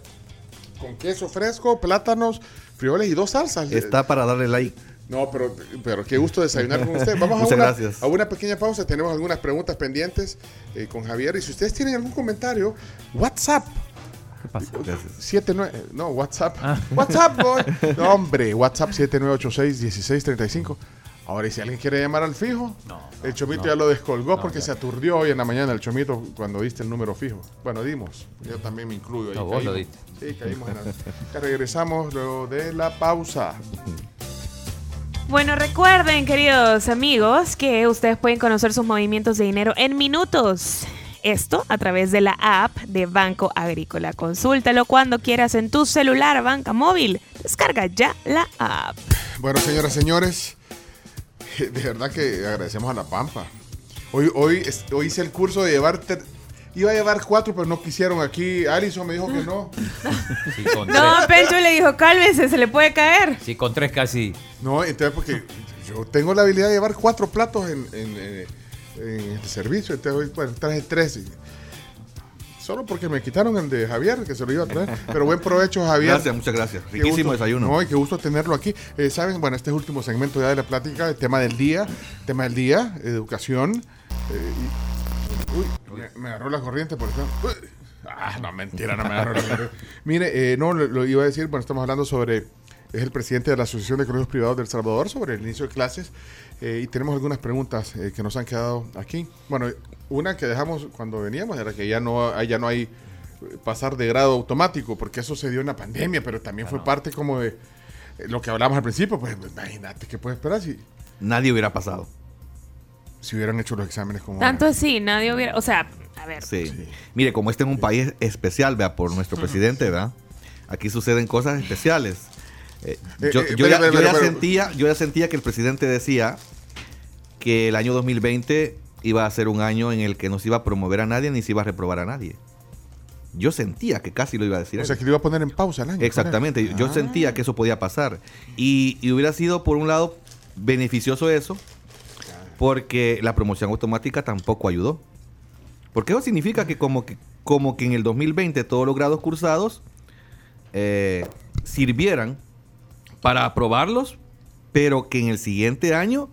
Con queso fresco, plátanos, frijoles y dos salsas. Está para darle like. No, pero, pero qué gusto desayunar con usted. Vamos a Muchas una, gracias. a una pequeña pausa. Tenemos algunas preguntas pendientes eh, con Javier. Y si ustedes tienen algún comentario, WhatsApp. ¿Qué pasa? Gracias. 79, no, WhatsApp. WhatsApp, boy. [laughs] No, hombre, WhatsApp 7986-1635. Ahora, y si alguien quiere llamar al fijo, el Chomito ya lo descolgó No, porque ya. se aturdió hoy en la mañana el Chomito cuando diste el número fijo. Bueno, dimos. Yo también me incluyo ahí. No, vos lo diste. Sí, caímos en la- [laughs] Ya regresamos luego de la pausa. Bueno, recuerden, queridos amigos, que ustedes pueden conocer sus movimientos de dinero en minutos. Esto a través de la app de Banco Agrícola. Consúltalo cuando quieras en tu celular, banca móvil. Descarga ya la app. Bueno, señoras y [laughs] de verdad que agradecemos a La Pampa. Hoy, hoy, hice el curso de llevar... ter- Iba a llevar cuatro, pero no quisieron. Aquí Alison me dijo que no. [laughs] Sí, con No. Pencho le dijo, cálmese, se le puede caer. Sí, con tres casi. No, entonces porque yo tengo la habilidad de llevar cuatro platos en, en, eh, en este servicio. Entonces, hoy, bueno, traje tres. y- Solo porque me quitaron el de Javier, que se lo iba a traer. Pero buen provecho, Javier. Gracias, muchas gracias. Riquísimo gusto- desayuno. No, y qué gusto tenerlo aquí. Eh, Saben, bueno, este es el último segmento ya de la plática, el tema del día, tema del día, educación. eh, y- uy, me, me agarró la corriente por. Uy, ah, no, mentira, no me agarró la corriente. [laughs] Mire, eh, no, lo, lo iba a decir, bueno, estamos hablando sobre, es el presidente de la Asociación de Colegios Privados del Salvador, sobre el inicio de clases, eh, y tenemos algunas preguntas eh, que nos han quedado aquí. Bueno, una que dejamos cuando veníamos era que ya no, hay- ya no hay eh, pasar de grado automático, porque eso se dio en la pandemia, pero también fue parte como de eh, lo que hablamos al principio, pues imagínate qué puede esperar si, Nadie hubiera pasado. si hubieran hecho los exámenes como... Tanto así, nadie hubiera. O sea, a ver. Sí. Mire, como este es un país especial, vea, por nuestro presidente, ¿verdad? Aquí suceden cosas especiales. Eh, Eh, yo, eh, yo ya, yo sentía, yo ya sentía que el presidente decía que el año 2020 iba a ser un año en el que no se iba a promover a nadie ni se iba a reprobar a nadie. Yo sentía que casi lo iba a decir. O sea, que lo iba a poner en pausa el año. Exactamente, yo- yo Ah. sentía que eso podía pasar. Y, y hubiera sido, por un lado, beneficioso eso, porque la promoción automática tampoco ayudó. Porque eso significa que como que, como que en el 2020 todos los grados cursados eh, sirvieran para aprobarlos, pero que en el siguiente año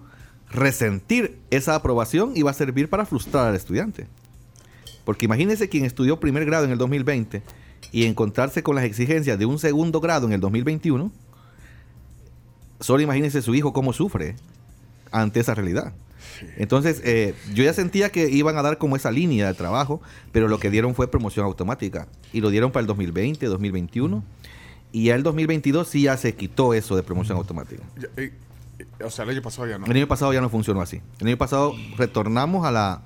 resentir esa aprobación iba a servir para frustrar al estudiante. Porque imagínense quien estudió primer grado en el 2020 y encontrarse con las exigencias de un segundo grado en el 2021, solo imagínense su hijo cómo sufre ante esa realidad. Entonces, eh, yo ya sentía que iban a dar como esa línea de trabajo, pero lo que dieron fue promoción automática. Y lo dieron para el 2020, 2021. Y ya el 2022 sí ya se quitó eso de promoción automática. Ya, eh, eh, o sea, el año pasado ya no. El año pasado ya no funcionó así. El año pasado retornamos a la,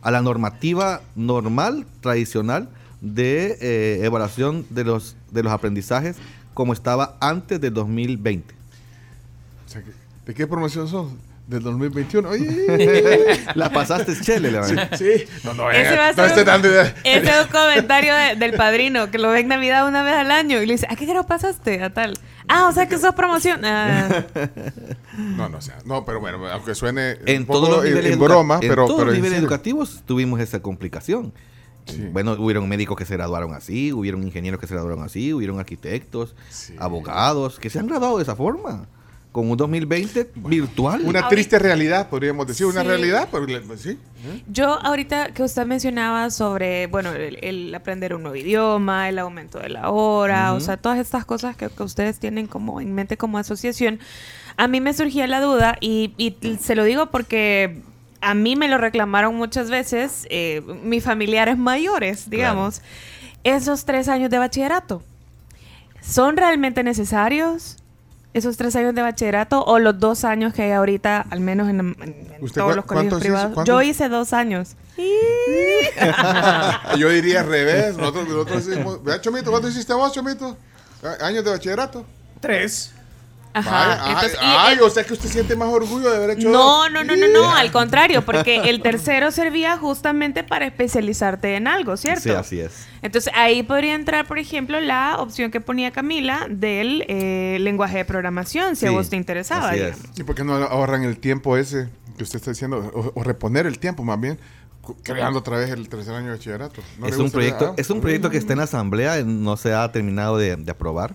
a la normativa normal, tradicional, de eh, evaluación de los, de los aprendizajes como estaba antes del 2020. O sea, ¿De qué promoción son? Del 2021. Oye, [laughs] La pasaste chele, la verdad. sí. No, no, Ese va a no ser un-. Ese es un comentario de- del padrino que lo ve en Navidad una vez al año y le dice, ¿a qué grado pasaste? A tal. Ah, o sea que sos promoción. Ah. [laughs] No, no, o sea, no, pero bueno, aunque suene En un poco todos los en- niveles, en broma, en pero, todos pero los niveles serio. educativos tuvimos esa complicación. Sí. Bueno, hubieron médicos que se graduaron así, hubieron ingenieros que se graduaron así, hubieron arquitectos, Sí. abogados que se han graduado de esa forma. Con un 2020 virtual. Una Ahorita- triste realidad, podríamos decir, una Sí. realidad, pero pues, sí. ¿eh? Yo ahorita que usted mencionaba sobre, bueno, el, el aprender un nuevo idioma, el aumento de la hora, o sea, todas estas cosas que, que ustedes tienen como en mente como asociación, a mí me surgía la duda y, y se lo digo porque a mí me lo reclamaron muchas veces eh, mis familiares mayores, digamos, esos tres años de bachillerato. ¿Son realmente necesarios? Esos tres años de bachillerato o los dos años que hay ahorita, al menos en, en- en ¿Usted todos los colegios hizo? privados. Yo hice dos años. [laughs] Yo diría al revés. Nosotros, nosotros hicimos- Vea, Chomito, ¿cuánto hiciste vos, Chomito? ¿Años de bachillerato? Tres. Ajá. Ay, entonces, y ay, el- o sea que usted siente más orgullo de haber hecho no, no, no, no, no, al contrario, porque [laughs] el tercero servía justamente para especializarte en algo, ¿cierto? Sí, así es. Entonces ahí podría entrar, por ejemplo, la opción que ponía Camila del eh, lenguaje de programación, si a vos te interesaba. así es. ¿Y por qué no ahorran el tiempo ese que usted está diciendo? O, o reponer el tiempo, más bien, creando otra vez el tercer año de bachillerato. ¿No es un proyecto, Ah, es un proyecto que está en la asamblea, eh, no se ha terminado de, de aprobar.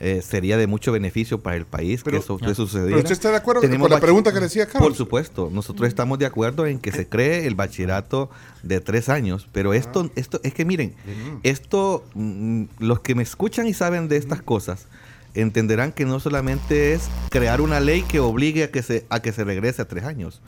Eh, sería de mucho beneficio para el país Pero- que eso, que sucediera. Pero usted está de acuerdo con Tenemos la pregunta que le decía Carlos. Por supuesto, nosotros estamos de acuerdo en que se cree el bachillerato de tres años, pero Ah. esto, esto es que miren, esto, mm, los que me escuchan y saben de estas cosas, entenderán que no solamente es crear una ley que obligue a que se, a que se regrese a tres años.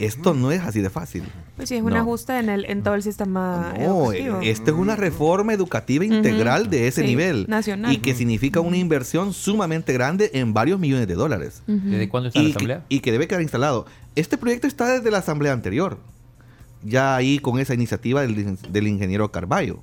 Esto no es así de fácil. Pues sí, es un No. ajuste en, el, en todo el sistema No, educativo. eh, esto es una reforma educativa integral de ese Sí, nivel. nacional. Y que significa una inversión sumamente grande en varios millones de dólares. ¿Desde cuándo está la que, asamblea? y que debe quedar instalado. Este proyecto está desde la asamblea anterior. Ya ahí con esa iniciativa del, del ingeniero Carballo.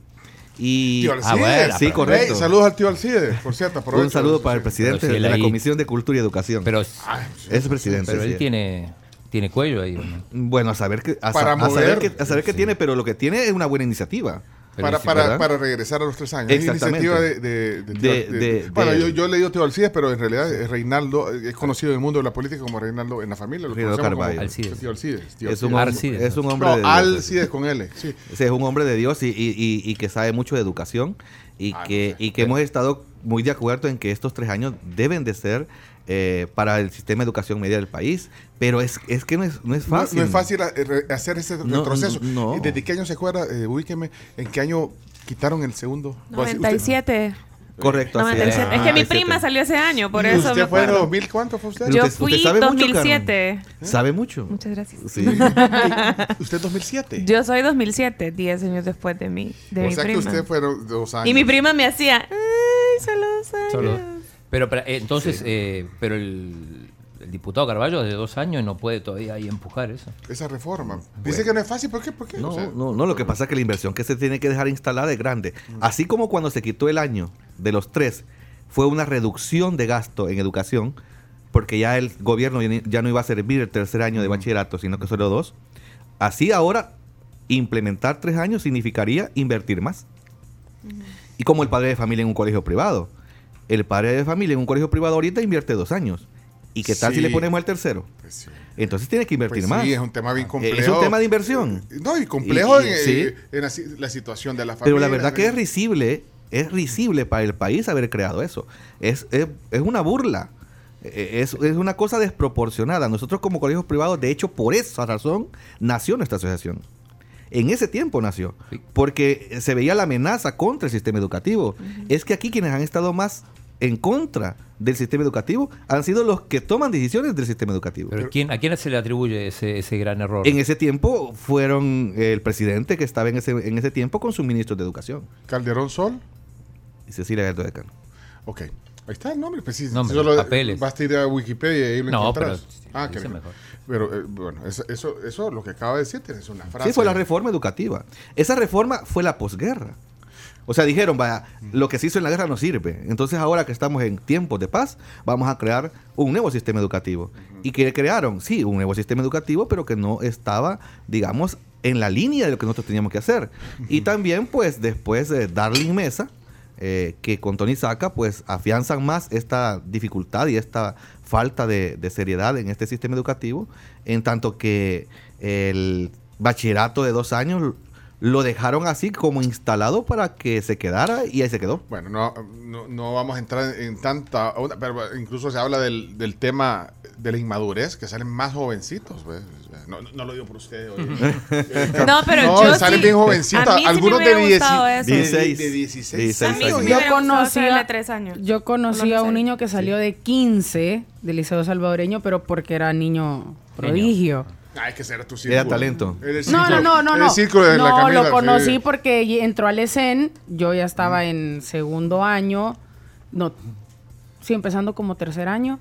Y Tío Ah, Alcide. bueno, sí, correcto. Saludos al tío Alcide, por cierto. aprovecho. un saludo para el presidente si de la ahí- Comisión de Cultura y Educación. Pero, es presidente. pero sí. él tiene, tiene cuello ahí. Bueno, a saber que a, Para sa- a saber que, a saber qué tiene, pero lo que tiene es una buena iniciativa. Para, para, para regresar a los tres años. Es Exactamente. iniciativa de... de- de- De- de- de- bueno, de- yo, yo he leído Teo Alcides, pero en realidad es Reinaldo, es conocido en el mundo de la política como Reinaldo en la familia. Lo Reinaldo Carballo. Alcides. Tío Alcides. tío Es un, Alcides. hombre, Alcides, es un hombre No, de Dios. Alcides con L, sí. Es un hombre de Dios y, y- y- y que sabe mucho de educación y Ah, no que, sé. y que hemos estado muy de acuerdo en que estos tres años deben de ser eh, para el sistema de educación media del país. Pero es, es que no es, no es No- fácil. No, es fácil eh, hacer ese No, retroceso. no. ¿Y ¿Desde qué año se acuerda? Eh, ubíqueme. ¿En qué año quitaron el segundo? Pues, Usted- 97. Correcto, así es. 97. Es que mi 97. prima salió ese año, por ¿Y eso me ¿Usted fue en acuerdo. 2000? ¿Cuánto fue usted? Yo usted- fui usted sabe mucho, 2007. ¿Sabe mucho? Muchas gracias. Sí. [laughs] ¿Usted 2007? Yo soy 2007, 10 años después de mi, de o mi sea prima. que usted fueron dos años. Y mi prima me hacía, ay, solo dos años. Solo- Pero, pero, eh, entonces, eh, pero el, el diputado Carballo de dos años no puede todavía ahí empujar eso. Esa reforma. Dice que no es fácil. ¿Por qué? ¿Por qué? No, O sea, no, no, lo que pasa es que la inversión que se tiene que dejar instalada es grande. Así como cuando se quitó el año de los tres, fue una reducción de gasto en educación, porque ya el gobierno ya no iba a servir el tercer año de bachillerato, sino que solo dos. Así ahora, implementar tres años significaría invertir más. Y como el padre de familia en un colegio privado. El padre de familia en un colegio privado ahorita invierte dos años. ¿Y qué tal si le ponemos el tercero? pues sí. Entonces tiene que invertir Pues más. sí, es un tema bien Eh, complejo. Es un tema de inversión. No, y complejo Y- y- en, sí. eh, en la, si- la situación de la familia. Pero la verdad que es risible, es risible para el país haber creado eso. Es, es, es una burla. Eh, Es, es una cosa desproporcionada. Nosotros como colegios privados, de hecho, por esa razón, nació nuestra asociación. En ese tiempo nació. Sí. Porque se veía la amenaza contra el sistema educativo. Es que aquí quienes han estado más en contra del sistema educativo han sido los que toman decisiones del sistema educativo. Pero ¿quién, ¿a quién se le atribuye ese, ese gran error? En ese tiempo fueron el presidente que estaba en ese, en ese tiempo con sus ministros de educación. Calderón Sol. Y Cecilia Galdo de Cano. Ok. Ahí está el nombre. Pues sí, Nombre, solo papeles. Basta ir a Wikipedia y ahí lo No, encontrás. pero Ah, que mejor. Pero eh, bueno, eso, eso, eso lo que acaba de decir es una frase. Sí, fue la reforma educativa. Esa reforma fue la posguerra. O sea, dijeron, vaya, lo que se hizo en la guerra no sirve. Entonces ahora que estamos en tiempos de paz, vamos a crear un nuevo sistema educativo. ¿Y que crearon? Sí, un nuevo sistema educativo, pero que no estaba, digamos, en la línea de lo que nosotros teníamos que hacer. Y también, pues, después de Darling Mesa, eh, que con Tony Saca, pues, afianzan más esta dificultad y esta falta de, seriedad en este sistema educativo, en tanto que el bachillerato de dos años lo dejaron así como instalado para que se quedara y ahí se quedó. Bueno, no, no, vamos a entrar en tanta... Pero incluso se habla del, del tema de la inmadurez, que salen más jovencitos. pues. No, no, no lo digo por usted. oye. [laughs] Eh, No, pero no, yo salen sí- bien jovencitos. a mí sí me Algunos de, hubiera 10 gustado eso. de, 16. de 16 16 años. A mí años. me Yo conocí a- tres años. Yo conocí No a un niño que salió de 15 del Liceo Salvadoreño, pero porque era niño prodigio. Ay, que será tu círculo. Era talento. Círculo- no, no, no, no. El círculo de la no, Camila, lo conocí sí. porque entró al ESEN, yo ya estaba en segundo año, no, sí, empezando como tercer año,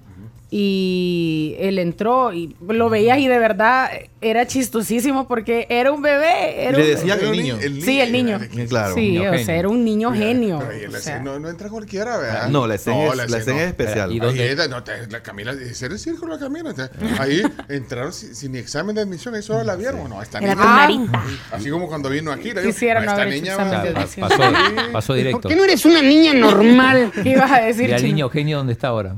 y él entró y lo veías y de verdad era chistosísimo porque era un bebé. Era Le un- decían el niño. ni- Sí, el niño. Claro. Sí, Niño o genio. sea, era un niño genio. En la o sea. no, no entra cualquiera, ¿verdad? No, la escena es, la escena escena es especial. ¿Y dónde? Ahí era- no, te- la Camila, ese era el círculo de la Camila. te- [laughs] Ahí entraron sin, sin ni examen de admisión, ahí solo la vieron. No, esta Era niña. Ah. Así como cuando vino aquí. digo, Quisiera "No, no esta niña pasó, pasó directo. ¿Por qué no eres una niña normal? [laughs] ¿Qué ibas a decir, ¿Y al niño genio dónde está ahora?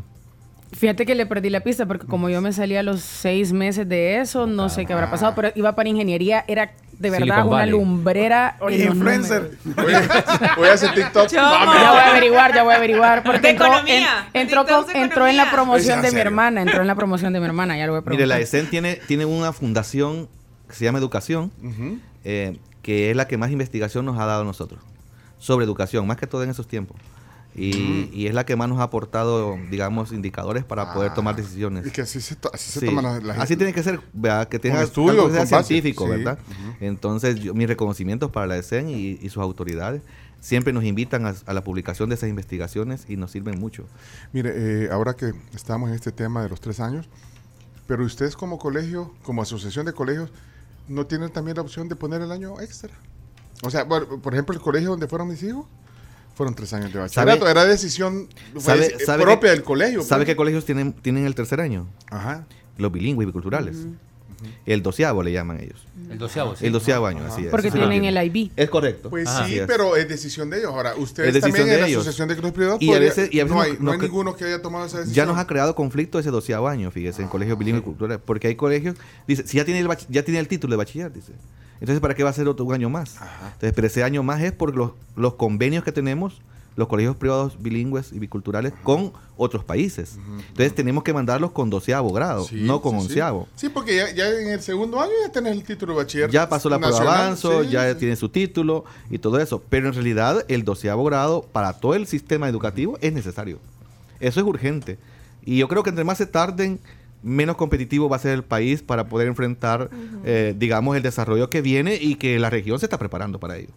Fíjate que le perdí la pista porque como yo me salí a los seis meses de eso, no sé qué habrá pasado, pero iba para ingeniería, era de verdad Silicon una Valley. lumbrera. Oye, influencer. Voy a, voy a hacer TikTok. Ya voy a averiguar, ya voy a averiguar. Porque entró, economía. en- entró, con- en la promoción ¿En de mi hermana, entró en la promoción de mi hermana, ya lo voy a Mire, la preguntar. ESEN tiene, tiene una fundación que se llama Educación, eh, que es la que más investigación nos ha dado a nosotros sobre educación, más que todo en esos tiempos. Y, y es la que más nos ha aportado, digamos, indicadores para poder tomar decisiones. Y que así se, to- así se Sí. toman las, las- Así tiene que ser, ¿verdad? que tenga estudio, que sea científico, Sí. ¿verdad? Entonces, yo- mis reconocimientos para la ESEN y, y sus autoridades siempre nos invitan a, a la publicación de esas investigaciones y nos sirven mucho. Mire, eh, ahora que estamos en este tema de los tres años, pero ustedes como colegio, como asociación de colegios, ¿no tienen también la opción de poner el año extra? O sea, por ejemplo, el colegio donde fueron mis hijos, fueron tres años de bachillerato. ¿Sabe- Era decisión fue ¿Sabe, deci- sabe propia del colegio. ¿Sabe pues. qué colegios tienen, tienen el tercer año? Ajá. Los bilingües y biculturales. El doceavo le llaman ellos. El doceavo, sí. El doceavo año, así es. Porque tienen el IB. Es correcto. Pues Ajá. sí, pero es decisión de ellos. Ahora, ustedes Es también de en la ellos. Asociación de Colegios Privados, Y a veces- y a veces no hay, no hay ninguno que haya tomado esa decisión. Ya nos ha creado conflicto ese doceavo año, fíjese, en colegios bilingües y culturales. Porque hay colegios, dice, si ya tiene el, bach- ya tiene el título de bachiller, dice. Entonces, ¿para qué va a ser otro un año más? Entonces, pero ese año más es por los, los convenios que tenemos, los colegios privados bilingües y biculturales, con otros países. Entonces, tenemos que mandarlos con doceavo grado, Sí, no con sí, onceavo. Sí, porque ya, ya en el segundo año ya tenés el título de bachiller. Ya pasó la prueba de avanzo, ya tiene su título y todo eso. Pero en realidad el doceavo grado para todo el sistema educativo es necesario. Eso es urgente. Y yo creo que entre más se tarden, menos competitivo va a ser el país para poder enfrentar, eh, digamos, el desarrollo que viene y que la región se está preparando para ello.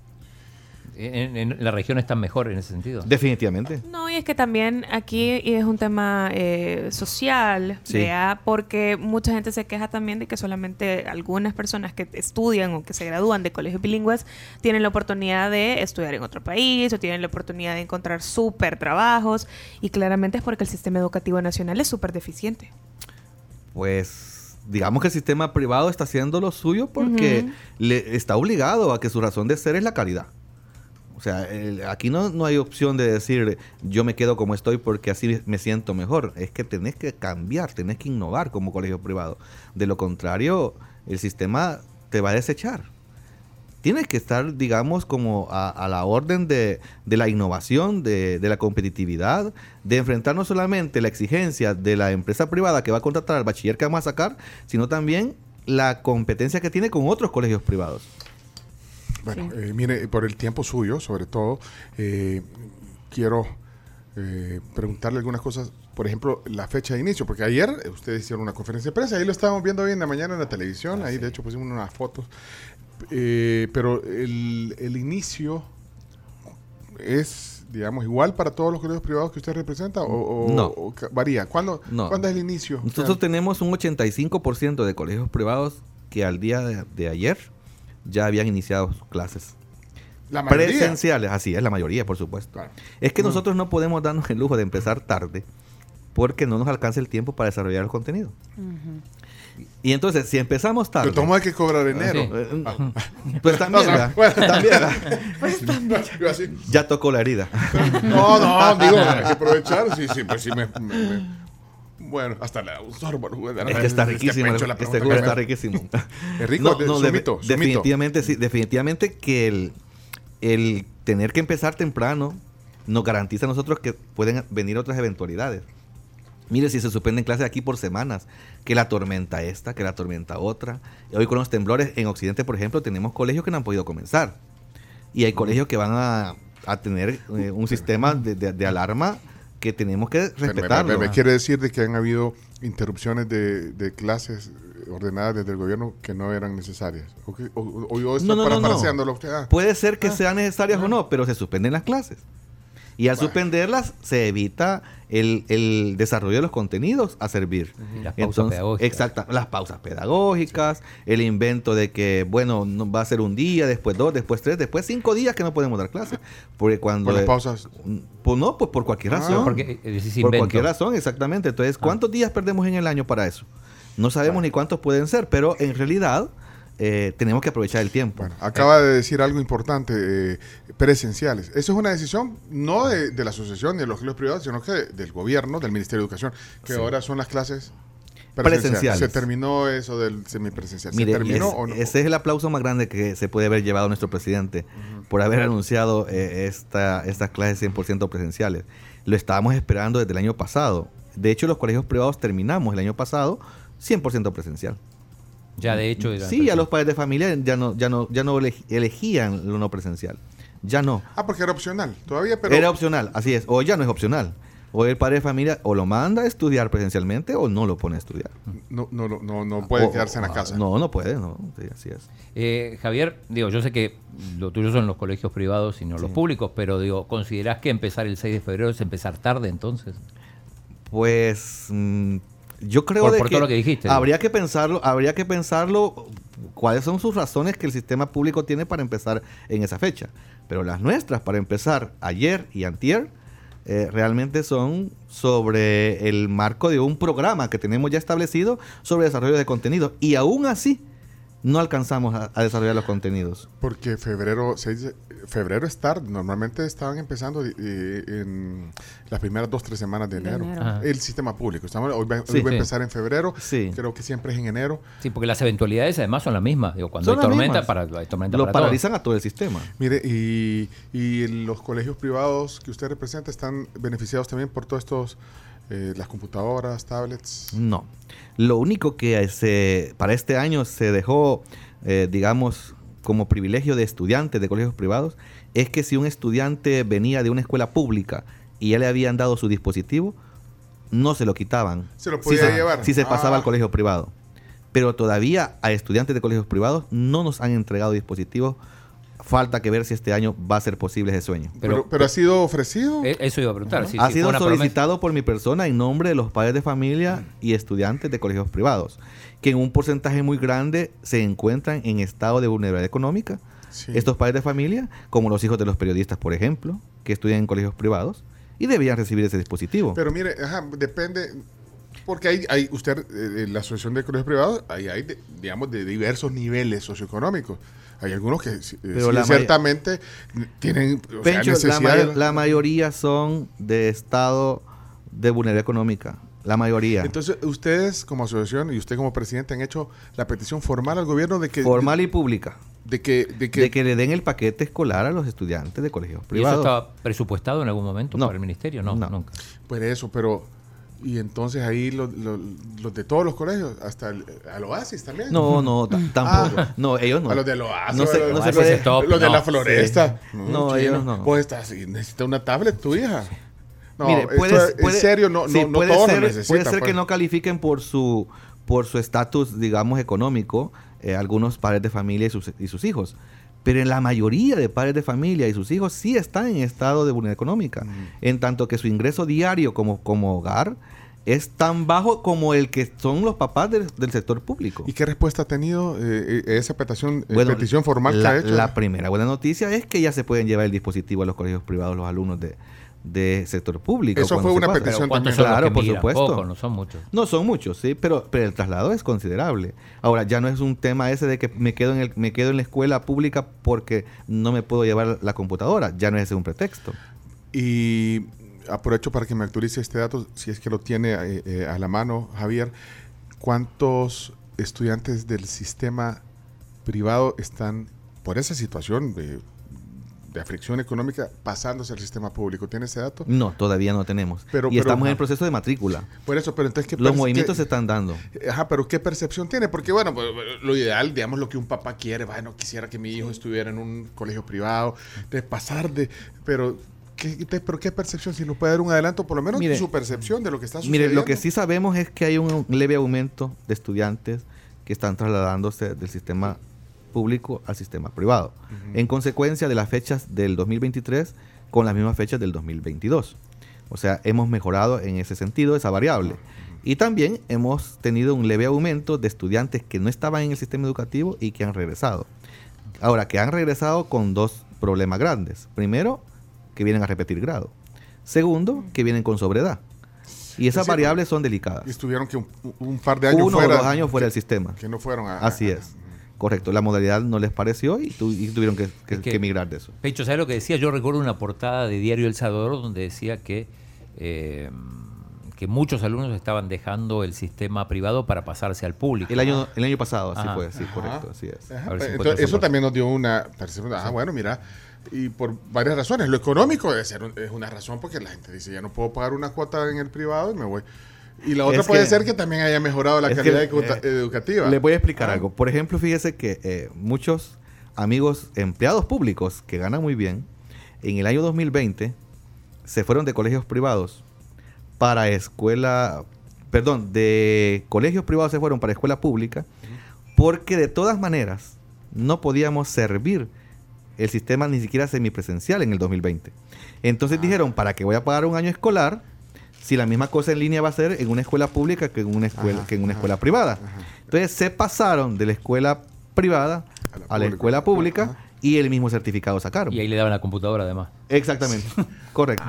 En, en la región están mejor en ese sentido. Definitivamente. No, y es que también aquí es un tema eh, social, Sí. ¿vea? porque mucha gente se queja también de que solamente algunas personas que estudian o que se gradúan de colegios bilingües tienen la oportunidad de estudiar en otro país o tienen la oportunidad de encontrar súper trabajos y claramente es porque el sistema educativo nacional es súper deficiente. Pues digamos que el sistema privado está haciendo lo suyo porque le está obligado a que su razón de ser es la calidad. O sea, el- aquí no, no hay opción de decir yo me quedo como estoy porque así me siento mejor. Es que tenés que cambiar, tenés que innovar como colegio privado. De lo contrario, el sistema te va a desechar. Tienes que estar, digamos, como a, a la orden de, de la innovación, de, de la competitividad, de enfrentar no solamente la exigencia de la empresa privada que va a contratar al bachiller que vamos a sacar, sino también la competencia que tiene con otros colegios privados. Bueno, eh, mire, por el tiempo suyo, sobre todo, eh, quiero eh, preguntarle algunas cosas. Por ejemplo, la fecha de inicio, porque ayer eh, ustedes hicieron una conferencia de prensa, ahí lo estábamos viendo hoy en la mañana en la televisión, ahí de hecho pusimos unas fotos. Eh, pero el, el inicio es, digamos, igual para todos los colegios privados que usted representa o, o- No. o ca- varía. ¿Cuándo, No. ¿Cuándo es el inicio? O sea, Nosotros tenemos un 85% de colegios privados que al día de, de ayer ya habían iniciado sus clases. la. Presenciales, así es, la mayoría, por supuesto. Claro. Es que Mm. nosotros no podemos darnos el lujo de empezar tarde porque no nos alcanza el tiempo para desarrollar el contenido. Y entonces, si empezamos tarde... Pero tomo hay que cobrar enero. eh, Ah. [laughs] Pues también, No, bueno. [laughs] También. Yo así, Ya tocó la herida. [laughs] No, no, digo, hay que aprovechar. Sí, sí, pues sí me. me- me- bueno, hasta la sorbo. ¿no? Es que está riquísimo. Pencho, el- la este jugo está riquísimo. Es rico, de- su def- mito, su definitivamente sí. Definitivamente que el, el tener que empezar temprano nos garantiza a nosotros que pueden venir otras eventualidades. Mire, si se suspenden clases aquí por semanas, que la tormenta esta, que la tormenta otra. Hoy con los temblores en Occidente, por ejemplo, tenemos colegios que no han podido comenzar. Y hay colegios que van a, a tener eh, un sistema de, de- de alarma que tenemos que respetarlo. Me, me quiere decir de que han habido interrupciones de, de clases ordenadas desde el gobierno que no eran necesarias. O, o, o- yo estoy No, no, no, no. parafraseándolo a usted. Ah, Puede ser que sean necesarias o no, pero se suspenden las clases. Y al Bueno. suspenderlas se evita el, el desarrollo de los contenidos a servir. Y las pausas pedagógicas. Exacto, las pausas pedagógicas, el invento de que, bueno, no, va a ser un día, después dos, después tres, después cinco días que no podemos dar clases. Porque cuando... Por las pausas. Pues no, pues por cualquier Ah. razón. Porque eh, Por cualquier razón, exactamente. Entonces, ¿cuántos días perdemos en el año para eso? No sabemos ni cuántos pueden ser, pero en realidad eh, tenemos que aprovechar el tiempo. Bueno, acaba de decir algo importante, eh, presenciales. Eso es una decisión no de, de la asociación ni de los colegios privados, sino que del gobierno, del Ministerio de Educación, que ahora son las clases presenciales. Presenciales. Se terminó eso del semipresencial. Mire, ¿Se terminó es- o no? ese es el aplauso más grande que se puede haber llevado nuestro presidente por haber anunciado eh, esta, estas clases 100% presenciales. Lo estábamos esperando desde el año pasado. De hecho, los colegios privados terminamos el año pasado 100% presencial. Ya de hecho. era- Sí, ya los padres de familia ya no, ya no, ya no eleg- elegían lo no presencial. Ya no. Ah, porque era opcional todavía, pero... Era opcional, así es. O ya no es opcional. O el padre de familia o lo manda a estudiar presencialmente o no lo pone a estudiar. No, no, no, no, puede O- quedarse en la o- casa. No, no puede, no. Sí, así es. Eh, Javier, digo, yo sé que lo tuyo son los colegios privados y no los públicos, pero digo, ¿considerás que empezar el 6 de febrero es empezar tarde entonces? Pues mm, yo creo Por- de por que todo lo que dijiste, habría que pensarlo, habría que pensarlo cuáles son sus razones que el sistema público tiene para empezar en esa fecha. Pero las nuestras para empezar ayer y antier eh, realmente son sobre el marco de un programa que tenemos ya establecido sobre desarrollo de contenido. Y aún así, no alcanzamos a, a desarrollar los contenidos. Porque febrero, seis febrero es tarde. Normalmente estaban empezando eh, en las primeras dos, tres semanas de De enero. El sistema público. Estamos, hoy va, hoy Sí, va a sí. empezar en febrero. Sí. Creo que siempre es en enero. Sí, porque las eventualidades además son las mismas. Digo, cuando Son hay tormenta, para, hay tormenta Lo para todos. paralizan a todo el sistema. Mire, y, y los colegios privados que usted representa están beneficiados también por todos estos, eh, las computadoras, tablets. No. Lo único que se, para este año se dejó, eh, digamos, como privilegio de estudiantes de colegios privados, es que si un estudiante venía de una escuela pública y ya le habían dado su dispositivo, no se lo quitaban. Se lo Si podía se- llevar. Si se pasaba Ah. al colegio privado. Pero todavía a estudiantes de colegios privados no nos han entregado dispositivos. Falta que ver si este año va a ser posible ese sueño. Pero, Pero- pero, ha sido ofrecido. Eh, Eso iba a preguntar. si- ha si sido promesa. solicitado por mi persona en nombre de los padres de familia y estudiantes de colegios privados, que en un porcentaje muy grande se encuentran en estado de vulnerabilidad económica. Sí. Estos padres de familia, como los hijos de los periodistas, por ejemplo, que estudian en colegios privados y debían recibir ese dispositivo. Pero mire, ajá, depende. Porque hay, hay usted, eh, en la Asociación de Colegios Privados, ahí hay, de- digamos, de diversos niveles socioeconómicos. Hay algunos que sí, eh, ciertamente tienen o sea, Pencho, la, necesidad mayoría son de estado de vulnerabilidad económica. La mayoría. Entonces, ustedes como asociación y usted como presidente han hecho la petición formal al gobierno de que... formal y pública. De que... De que, de que le den el paquete escolar a los estudiantes de colegios ¿Y eso privados. estaba presupuestado en algún momento No. para el ministerio? No, No. nunca. Pues eso, pero... Y entonces ahí los, los- los de todos los colegios, hasta el, al Oasis también. No, no, t- tampoco. No, ellos no. A los del Oasis, No los, no los- se puede- los de la floresta. No, ellos no. Pues estás, necesita una tablet tu hija. No, Mire, esto puede- es- puede- en serio, no, sí, no, no puede todos lo ser, necesitan. Puede ser pues. que no califiquen por su por su estatus, digamos, económico, eh, algunos padres de familia y sus, y sus hijos. Pero en la mayoría de padres de familia y sus hijos sí están en estado de vulnerabilidad económica. En tanto que su ingreso diario como, como hogar es tan bajo como el que son los papás del, del sector público. ¿Y qué respuesta ha tenido eh, eh, esa petición, eh, Bueno, petición formal que la, ha hecho? la primera buena noticia es que ya se pueden llevar el dispositivo a los colegios privados los alumnos de, de sector público. Eso fue una pasa. petición Pero ¿cuántos también. Claro, que por supuesto. No son muchos. No son muchos, sí, pero, pero el traslado es considerable. Ahora, ya no es un tema ese de que me quedo en el, me quedo en la escuela pública porque no me puedo llevar la computadora. Ya no es ese un pretexto. Y aprovecho para que me actualice este dato, si es que lo tiene eh, eh, a la mano, Javier. ¿Cuántos estudiantes del sistema privado están por esa situación de, de aflicción económica pasándose al sistema público? ¿Tiene ese dato? No, todavía no tenemos. Pero- y pero- estamos en el proceso de matrícula. Por eso, pero entonces, ¿qué Los movimientos qué- se están dando. Ajá, pero ¿qué percepción tiene? Porque, bueno, pues, lo ideal, digamos, lo que un papá quiere, bueno, quisiera que mi hijo estuviera en un colegio privado, de pasar de... Pero, ¿qué, te- pero ¿qué percepción? Si nos puede dar un adelanto, por lo menos Mire, su percepción de lo que está sucediendo. Mire, lo que sí sabemos es que hay un leve aumento de estudiantes que están trasladándose del sistema público al sistema privado. En consecuencia de las fechas del 2023 con las mismas fechas del 2022. O sea, hemos mejorado en ese sentido esa variable. Y también hemos tenido un leve aumento de estudiantes que no estaban en el sistema educativo y que han regresado. Ahora, que han regresado con dos problemas grandes. Primero, que vienen a repetir grado. Segundo, que vienen con sobredad. Y esas Sí, variables son delicadas. Y estuvieron que un, un par de años Uno fuera. o dos años fuera que, del sistema. Que no fueron a... Así a- es. Correcto. La modalidad no les pareció y, tu- y tuvieron que, que- Es que- que emigrar de eso. Pecho, ¿sabes lo que decía? Yo recuerdo una portada de Diario El Salvador donde decía que, eh, que muchos alumnos estaban dejando el sistema privado para pasarse al público. El año, el año pasado, así Ajá. fue, sí, Ajá. correcto, así es. Ajá, si encuentro entonces, eso también nos dio una percepción. Ah, bueno, mira. Y por varias razones. Lo económico debe ser un- es una razón porque la gente dice, ya no puedo pagar una cuota en el privado y me voy. Y la otra Es puede que- ser que también haya mejorado la que, calidad eh, educativa. Le voy a explicar Ah. algo. Por ejemplo, fíjese que eh, muchos amigos empleados públicos que ganan muy bien, en el año 2020 se fueron de colegios privados para escuela, perdón, de colegios privados se fueron para escuela pública, porque de todas maneras no podíamos servir el sistema ni siquiera semipresencial en el 2020. Entonces dijeron, ¿para qué voy a pagar un año escolar si la misma cosa en línea va a ser en una escuela pública que en una escuela, Ajá, que en una ajá, escuela privada? Entonces se pasaron de la escuela privada A la a la pública. escuela pública Ajá. y el mismo certificado sacaron. Y ahí le daban la computadora además. Exactamente. [laughs] Correcto.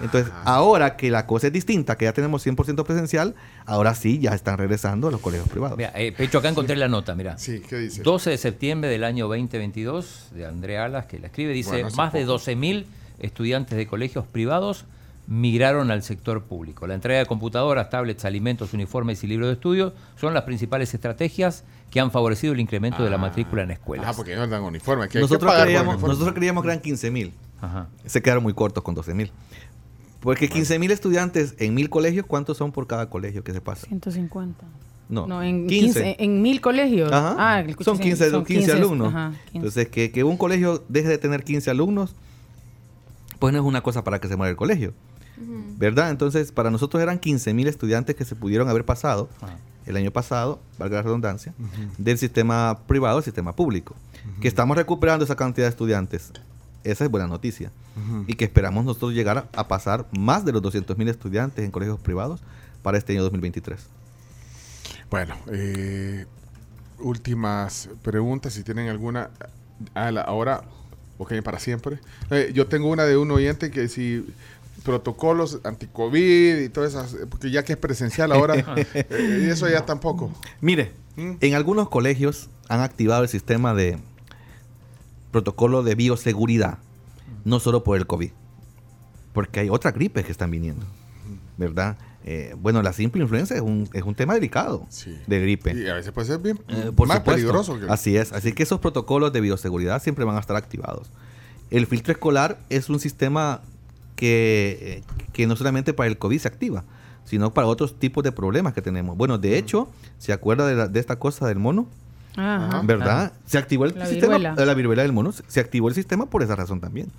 Entonces, ahora que la cosa es distinta, que ya tenemos 100% presencial, ahora sí ya están regresando a los colegios privados. Mira, eh, Pecho, acá encontré la nota, mira. Sí, ¿qué dice? 12 de septiembre del año 2022, de Andrea Alas, que la escribe, dice, Bueno, más de poco. 12.000 estudiantes de colegios privados migraron al sector público. La entrega de computadoras, tablets, alimentos, uniformes y libros de estudio son las principales estrategias que han favorecido el incremento de la matrícula en escuelas. Ah, porque ellos dan uniforme. que hay que Nosotros creíamos, uniforme. nosotros creíamos que eran 15 mil. Ajá. Se quedaron muy cortos con 12 mil. Porque 15 mil estudiantes en mil colegios, ¿cuántos son por cada colegio que se pasa? 150. No, No, en 15. 15. en mil colegios. Ajá. Ah, el son 15, son 15 alumnos. Ajá, 15. Entonces, que, que un colegio deje de tener 15 alumnos, pues no es una cosa para que se muera el colegio. ¿Verdad? Entonces, para nosotros eran 15 mil estudiantes que se pudieron haber pasado Ajá. el año pasado, valga la redundancia, del sistema privado al sistema público. Que estamos recuperando esa cantidad de estudiantes. Esa es buena noticia. Y que esperamos nosotros llegar a, pasar más de los 200 mil estudiantes en colegios privados para este año 2023. Bueno, eh, últimas preguntas, si tienen alguna. Ah, la- ahora, ok, para siempre. Eh, yo tengo una de un oyente que si protocolos anti-COVID y todas esas, eh, porque ya que es presencial ahora, [laughs] eh, y eso ya tampoco. Mire, ¿Mm? en algunos colegios han activado el sistema de protocolo de bioseguridad, no solo por el COVID, porque hay otras gripes que están viniendo, ¿verdad? Eh, bueno, la simple influenza es un, es un tema delicado Sí. de gripe. Y a veces puede ser bien Eh, por más supuesto. peligroso. Que, Así es. Así que esos protocolos de bioseguridad siempre van a estar activados. El filtro escolar es un sistema que, eh, que no solamente para el COVID se activa, sino para otros tipos de problemas que tenemos. Bueno, de hecho, ¿se acuerda de, la- de esta cosa del mono? Ajá. ¿Verdad? Se activó el La sistema, viruela. la viruela del mono, se- activó el sistema por esa razón también.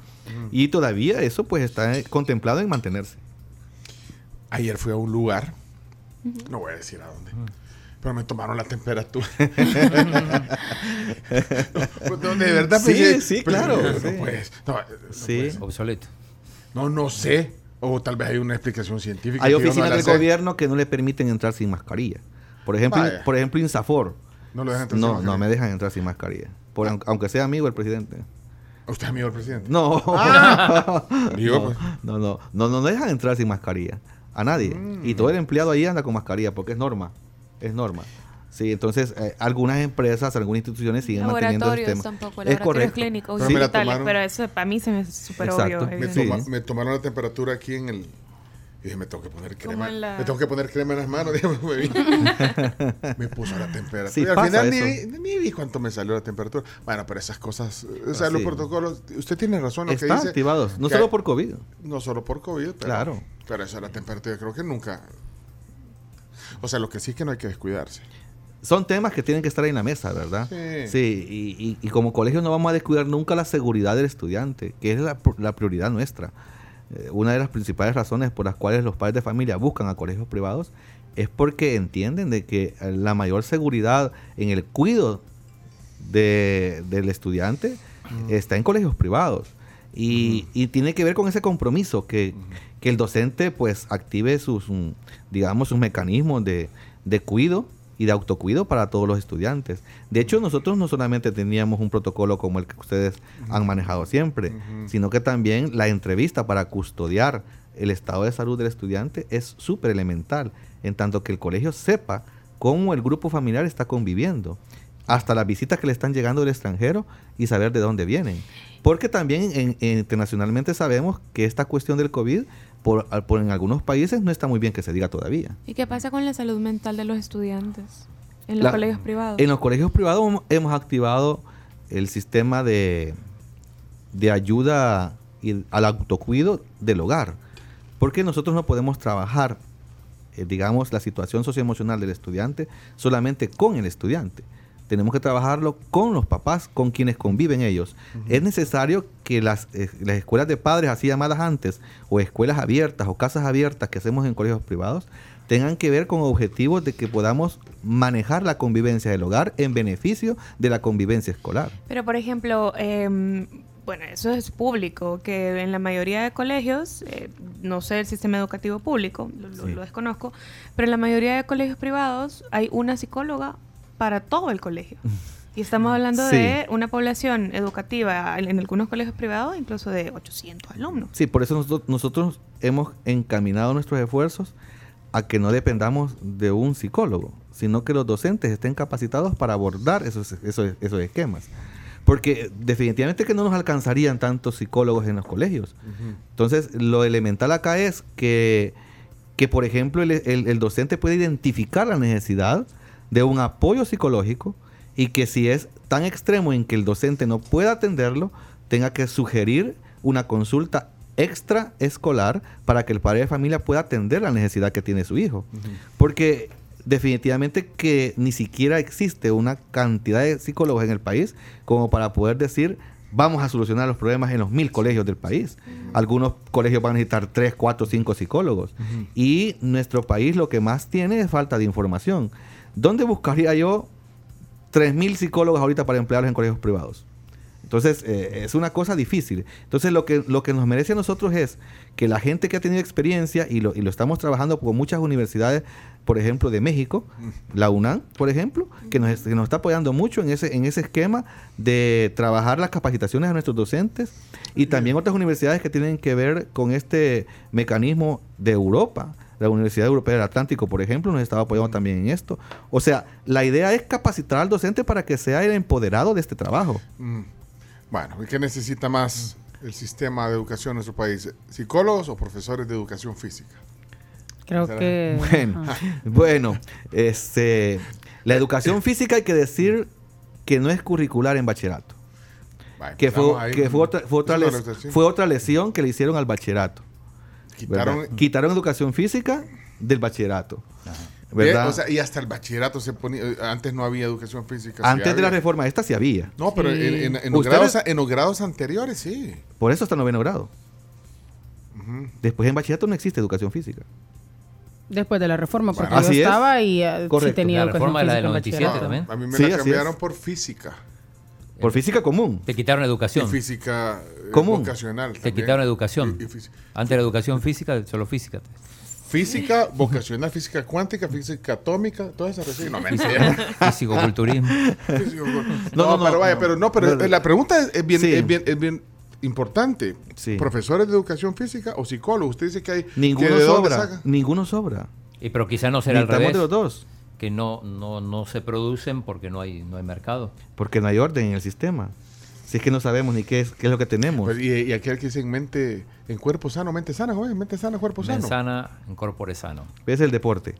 Y todavía eso pues está contemplado en mantenerse. Ayer fui a un lugar, no voy a decir a dónde, pero me tomaron la temperatura. [laughs] No, de verdad Sí, pensé, sí, claro, No, sí. puedes, no, no Sí. puede ser. Obsoleto. No, no sé. O tal vez hay una explicación científica. Hay oficinas del sé. gobierno que no le permiten entrar sin mascarilla. Por ejemplo, Vaya. por ejemplo Insafor. No lo dejan entrar sin No, mascarilla. no me dejan entrar sin mascarilla. Por, aun- aunque sea amigo del presidente. ¿Usted es amigo del presidente? No. [laughs] Digo, no, pues. no, no, no, no dejan entrar sin mascarilla. A nadie. Mm. Y todo el empleado ahí anda con mascarilla porque es norma. Es norma. Sí, entonces eh, algunas empresas, algunas instituciones siguen manteniendo el Laboratorios sistema. tampoco, es laboratorios correcto. clínicos, Pero me la hospitales, tomaron- pero eso para mí se me Exacto. obvio. Toma- me tomaron la temperatura aquí en el. Y dije, me tengo que poner crema. la- Me tengo que poner crema en las manos. [laughs] dije, me, vi. [laughs] me puso la temperatura. Sí, y al final ni ni vi cuánto me salió la temperatura. Bueno, pero esas cosas. O sea, Ah, los sí. protocolos. Usted tiene razón lo que Están dice. activados. No que- solo por COVID. No solo por COVID, pero. Claro. Pero esa la temperatura. Creo que nunca. O sea, lo que sí es que no hay que descuidarse. Son temas que tienen que estar en la mesa, ¿verdad? Sí. Sí, y, y- y como colegio no vamos a descuidar nunca la seguridad del estudiante, que es la, la prioridad nuestra. Eh, una de las principales razones por las cuales los padres de familia buscan a colegios privados es porque entienden de que eh, la mayor seguridad en el cuidado de- del estudiante está en colegios privados. Y, y tiene que ver con ese compromiso, que, que el docente pues active sus, mm, digamos, sus mecanismos de, de cuido y de autocuido para todos los estudiantes. De hecho, nosotros no solamente teníamos un protocolo como el que ustedes han manejado siempre, sino que también la entrevista para custodiar el estado de salud del estudiante es súper elemental, en tanto que el colegio sepa cómo el grupo familiar está conviviendo, hasta las visitas que le están llegando del extranjero y saber de dónde vienen. Porque también en- en- internacionalmente sabemos que esta cuestión del COVID, por, al- por en algunos países, no está muy bien que se diga todavía. ¿Y qué pasa con la salud mental de los estudiantes en los La- colegios privados? En los colegios privados hemos- hemos activado el sistema de, de ayuda y- al autocuido del hogar. Porque nosotros no podemos trabajar, eh, digamos, la situación socioemocional del estudiante solamente con el estudiante. Tenemos que trabajarlo con los papás, con quienes conviven ellos. Es necesario que las, eh, las escuelas de padres, así llamadas antes, o escuelas abiertas o casas abiertas que hacemos en colegios privados, tengan que ver con objetivos de que podamos manejar la convivencia del hogar en beneficio de la convivencia escolar. Pero, por ejemplo, em, bueno, eso es público, que en la mayoría de colegios, eh, no sé el sistema educativo público, lo, lo- Sí. lo desconozco, pero en la mayoría de colegios privados hay una psicóloga para todo el colegio. [laughs] Y estamos hablando Sí. de una población educativa en, en algunos colegios privados incluso de 800 alumnos. Sí, por eso nosotros, nosotros hemos encaminado nuestros esfuerzos a que no dependamos de un psicólogo, sino que los docentes estén capacitados para abordar esos, esos, esos esquemas. Porque definitivamente que no nos alcanzarían tantos psicólogos en los colegios. Entonces, lo elemental acá es que, que por ejemplo, el, el- el docente puede identificar la necesidad de un apoyo psicológico y que si es tan extremo en que el docente no pueda atenderlo, tenga que sugerir una consulta extraescolar para que el padre de familia pueda atender la necesidad que tiene su hijo. Porque definitivamente que ni siquiera existe una cantidad de psicólogos en el país como para poder decir vamos a solucionar los problemas en los mil colegios del país. Algunos colegios van a necesitar tres, cuatro, cinco psicólogos. Y nuestro país lo que más tiene es falta de información. ¿Dónde buscaría yo tres mil psicólogos ahorita para emplearlos en colegios privados? Entonces, eh, es una cosa difícil. Entonces, lo que, lo que nos merece a nosotros es que la gente que ha tenido experiencia, y lo, y lo estamos trabajando con muchas universidades, por ejemplo, de México, la UNAM, por ejemplo, que nos, que nos está apoyando mucho en ese, en ese esquema de trabajar las capacitaciones a nuestros docentes, y también otras universidades que tienen que ver con este mecanismo de Europa. La Universidad Europea del Atlántico, por ejemplo, nos estaba apoyando también en esto. O sea, la idea es capacitar al docente para que sea el empoderado de este trabajo. Mm. Bueno, ¿y qué necesita más el sistema de educación en nuestro país? ¿Psicólogos o profesores de educación física? Creo ¿Será? que... [laughs] Bueno, este, la educación física hay que decir que no es curricular en bachillerato. Que fue, que otra, fue, otra les- fue otra lesión que le hicieron al bachillerato. Quitaron. Quitaron educación física del bachillerato. Ve, ¿verdad? o sea, y hasta el bachillerato se ponía. Antes no había educación física. sí Antes de la reforma esta sí había. No, pero Sí. en, en- en los grados, en los grados anteriores sí. Por eso hasta noveno grado. Después en bachillerato no existe educación física. Después de la reforma, porque Bueno, yo así es. estaba y sí Correcto. tenía La educación reforma de la del en 97 bachillerato. también. A mí me Sí, la cambiaron por física. Por física común. Te quitaron Y educación. física eh, Común. vocacional. Te también. quitaron educación. Y- y. Antes la educación física, solo física. Física vocacional, física cuántica, física atómica, todas esas recién. No, mentira. Físico-culturismo. Físico- No, no, no, no, pero vaya, no. pero no, pero No, la pregunta es, es bien, Sí. es bien, es bien importante. Sí. Profesores de educación física o psicólogos. Usted dice que hay. que Ninguno de dónde sobra. saca. Ninguno sobra. Y pero quizá no será al revés. de los dos. Que no, no, no se producen porque no hay, no hay mercado. Porque no hay orden en el sistema. Si es que no sabemos ni qué es, qué es lo que tenemos. Pues, y, y aquel que dice en mente, en cuerpo sano, mente sana, joven, mente sana, cuerpo sano. Men sana, incorpore sano. Es el deporte.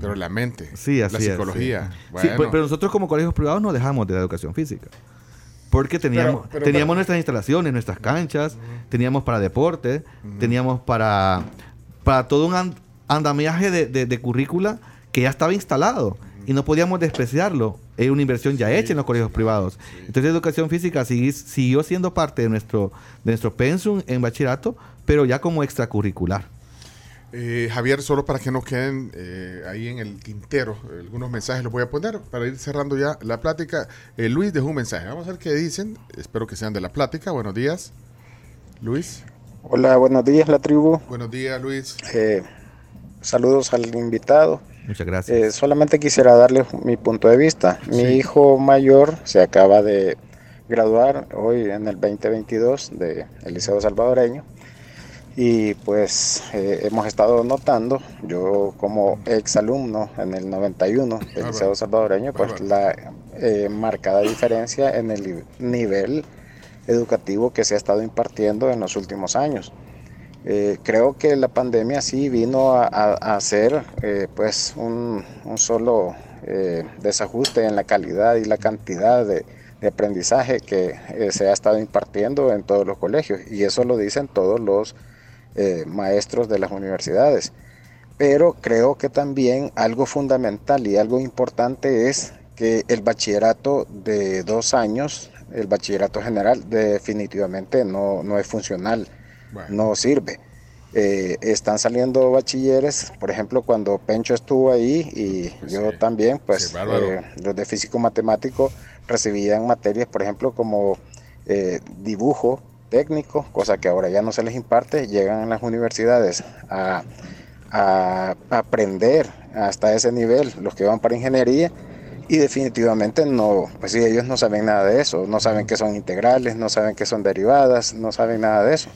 Pero la mente, Sí, así la es, psicología. Sí, Bueno. pero, pero nosotros como colegios privados no dejamos de la educación física. Porque teníamos, Pero- pero- teníamos pero- nuestras instalaciones, nuestras canchas, teníamos para deporte, teníamos para, para todo un and- andamiaje de, de- de currícula que ya estaba instalado y no podíamos despreciarlo. Es una inversión ya hecha en los colegios privados. Entonces, educación física sigui- siguió siendo parte de nuestro, de nuestro pensum en bachillerato, pero ya como extracurricular. Eh, Javier, solo para que no queden eh, ahí en el tintero, eh, algunos mensajes los voy a poner para ir cerrando ya la plática. Eh, Luis dejó un mensaje. Vamos a ver qué dicen. Espero que sean de la plática. Buenos días. Luis. Hola, buenos días, la tribu. Buenos días, Luis. Saludos al invitado. Muchas gracias. Eh, solamente quisiera darle mi punto de vista. Mi Sí. hijo mayor se acaba de graduar hoy en el 2022 del Liceo Salvadoreño y pues eh, hemos estado notando, yo como ex alumno en el 91 del. Liceo Salvadoreño, pues Bárbaro. la eh, marcada diferencia en el nivel educativo que se ha estado impartiendo en los últimos años. Eh, creo que la pandemia sí vino a, a- hacer eh, pues un, solo eh, desajuste en la calidad y la cantidad de, de aprendizaje que eh, se ha estado impartiendo en todos los colegios y eso lo dicen todos los maestros de las universidades. Pero creo que también algo fundamental y algo importante es que el bachillerato de dos años, el bachillerato general, definitivamente no, no es funcional Bueno. no sirve. Eh, están saliendo bachilleres, por ejemplo, cuando Pencho estuvo ahí y Pues yo sí, también, pues sí, eh, los de físico matemático recibían materias, por ejemplo, como eh, dibujo técnico, cosa que ahora ya no se les imparte, llegan a las universidades a, a aprender hasta ese nivel, los que van para ingeniería, Y definitivamente no, pues sí, ellos no saben nada de eso, no saben que son integrales, no saben que son derivadas, no saben nada de eso.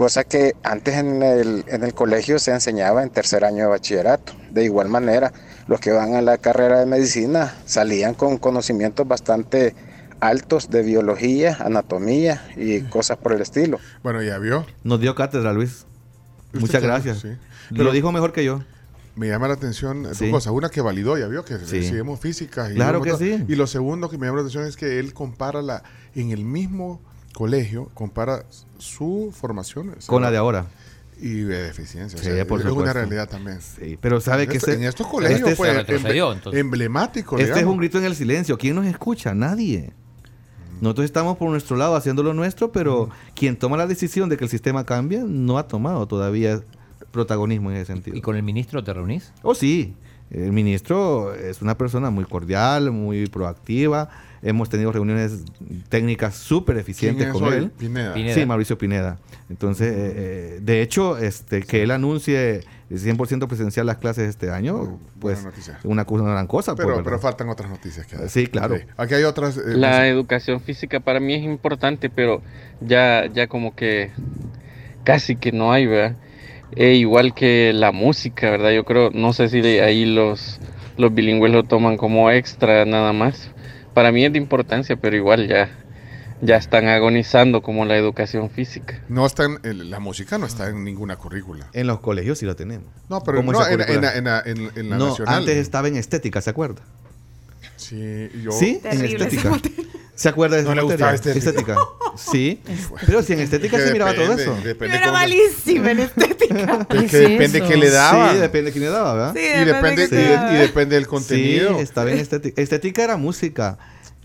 Cosa que antes en el, en el colegio se enseñaba en tercer año de bachillerato. De igual manera, los que van a la carrera de medicina salían con conocimientos bastante altos de biología, anatomía y cosas por el estilo. Bueno, ya vio. Nos dio cátedra, Luis. Usted Muchas gracias. sí. Lo Pero- dijo mejor que yo. Me llama la atención dos Sí. cosas. Una que validó, ya vio que Sí. recibimos física. Y Claro que sí. Y lo segundo que me llama la atención es que él compara la, en el mismo colegio, compara su formación Con la de ahora. y de deficiencia. O Sí, sea, por es una realidad también. Sí, pero sabe en, que este- en estos colegios este es- pues, emble- emblemático. Este es un grito en el silencio. ¿Quién nos escucha? Nadie. Nosotros estamos por nuestro lado haciendo lo nuestro, pero quien toma la decisión de que el sistema cambie no ha tomado todavía protagonismo en ese sentido. ¿Y con el ministro te reunís? Oh, sí. El ministro es una persona muy cordial, muy proactiva. Hemos tenido reuniones técnicas súper ¿Quién eficientes es con hoy? él. Pineda. Pineda. Sí, Mauricio Pineda. Entonces, eh, eh, de hecho, este, que él anuncie 100% presencial las clases este año, pues una, cosa- una gran cosa. pues, Pero, faltan otras noticias. Que. Sí, claro. Aquí hay otras. eh, La más- educación física para mí es importante, pero ya, ya como que casi que no hay, ¿verdad? E igual que la música, ¿verdad? Yo creo, no sé si de ahí los, los bilingües lo toman como extra nada más. Para mí es de importancia, pero igual ya, ya están agonizando como la educación física. no está en, el- la música no está en ninguna currícula. En los colegios sí lo tenemos. No, pero no, en, en, la- en la- en- en la no, nacional. antes estaba en estética, ¿se acuerda? Sí, yo. Sí, en Terrible esa estética. ¿Se acuerda de esa No le materia? gustaba estética. [laughs] Sí. Pero si en estética Que se miraba todo depende, eso. Yo Depende era cómo- malísima en estética. [laughs] Es ¿Qué que es depende eso? qué le daba. Sí, depende de quién le daba, ¿verdad? Sí, y, depende, y, depende del contenido. Sí, estaba en estética. Estética era música.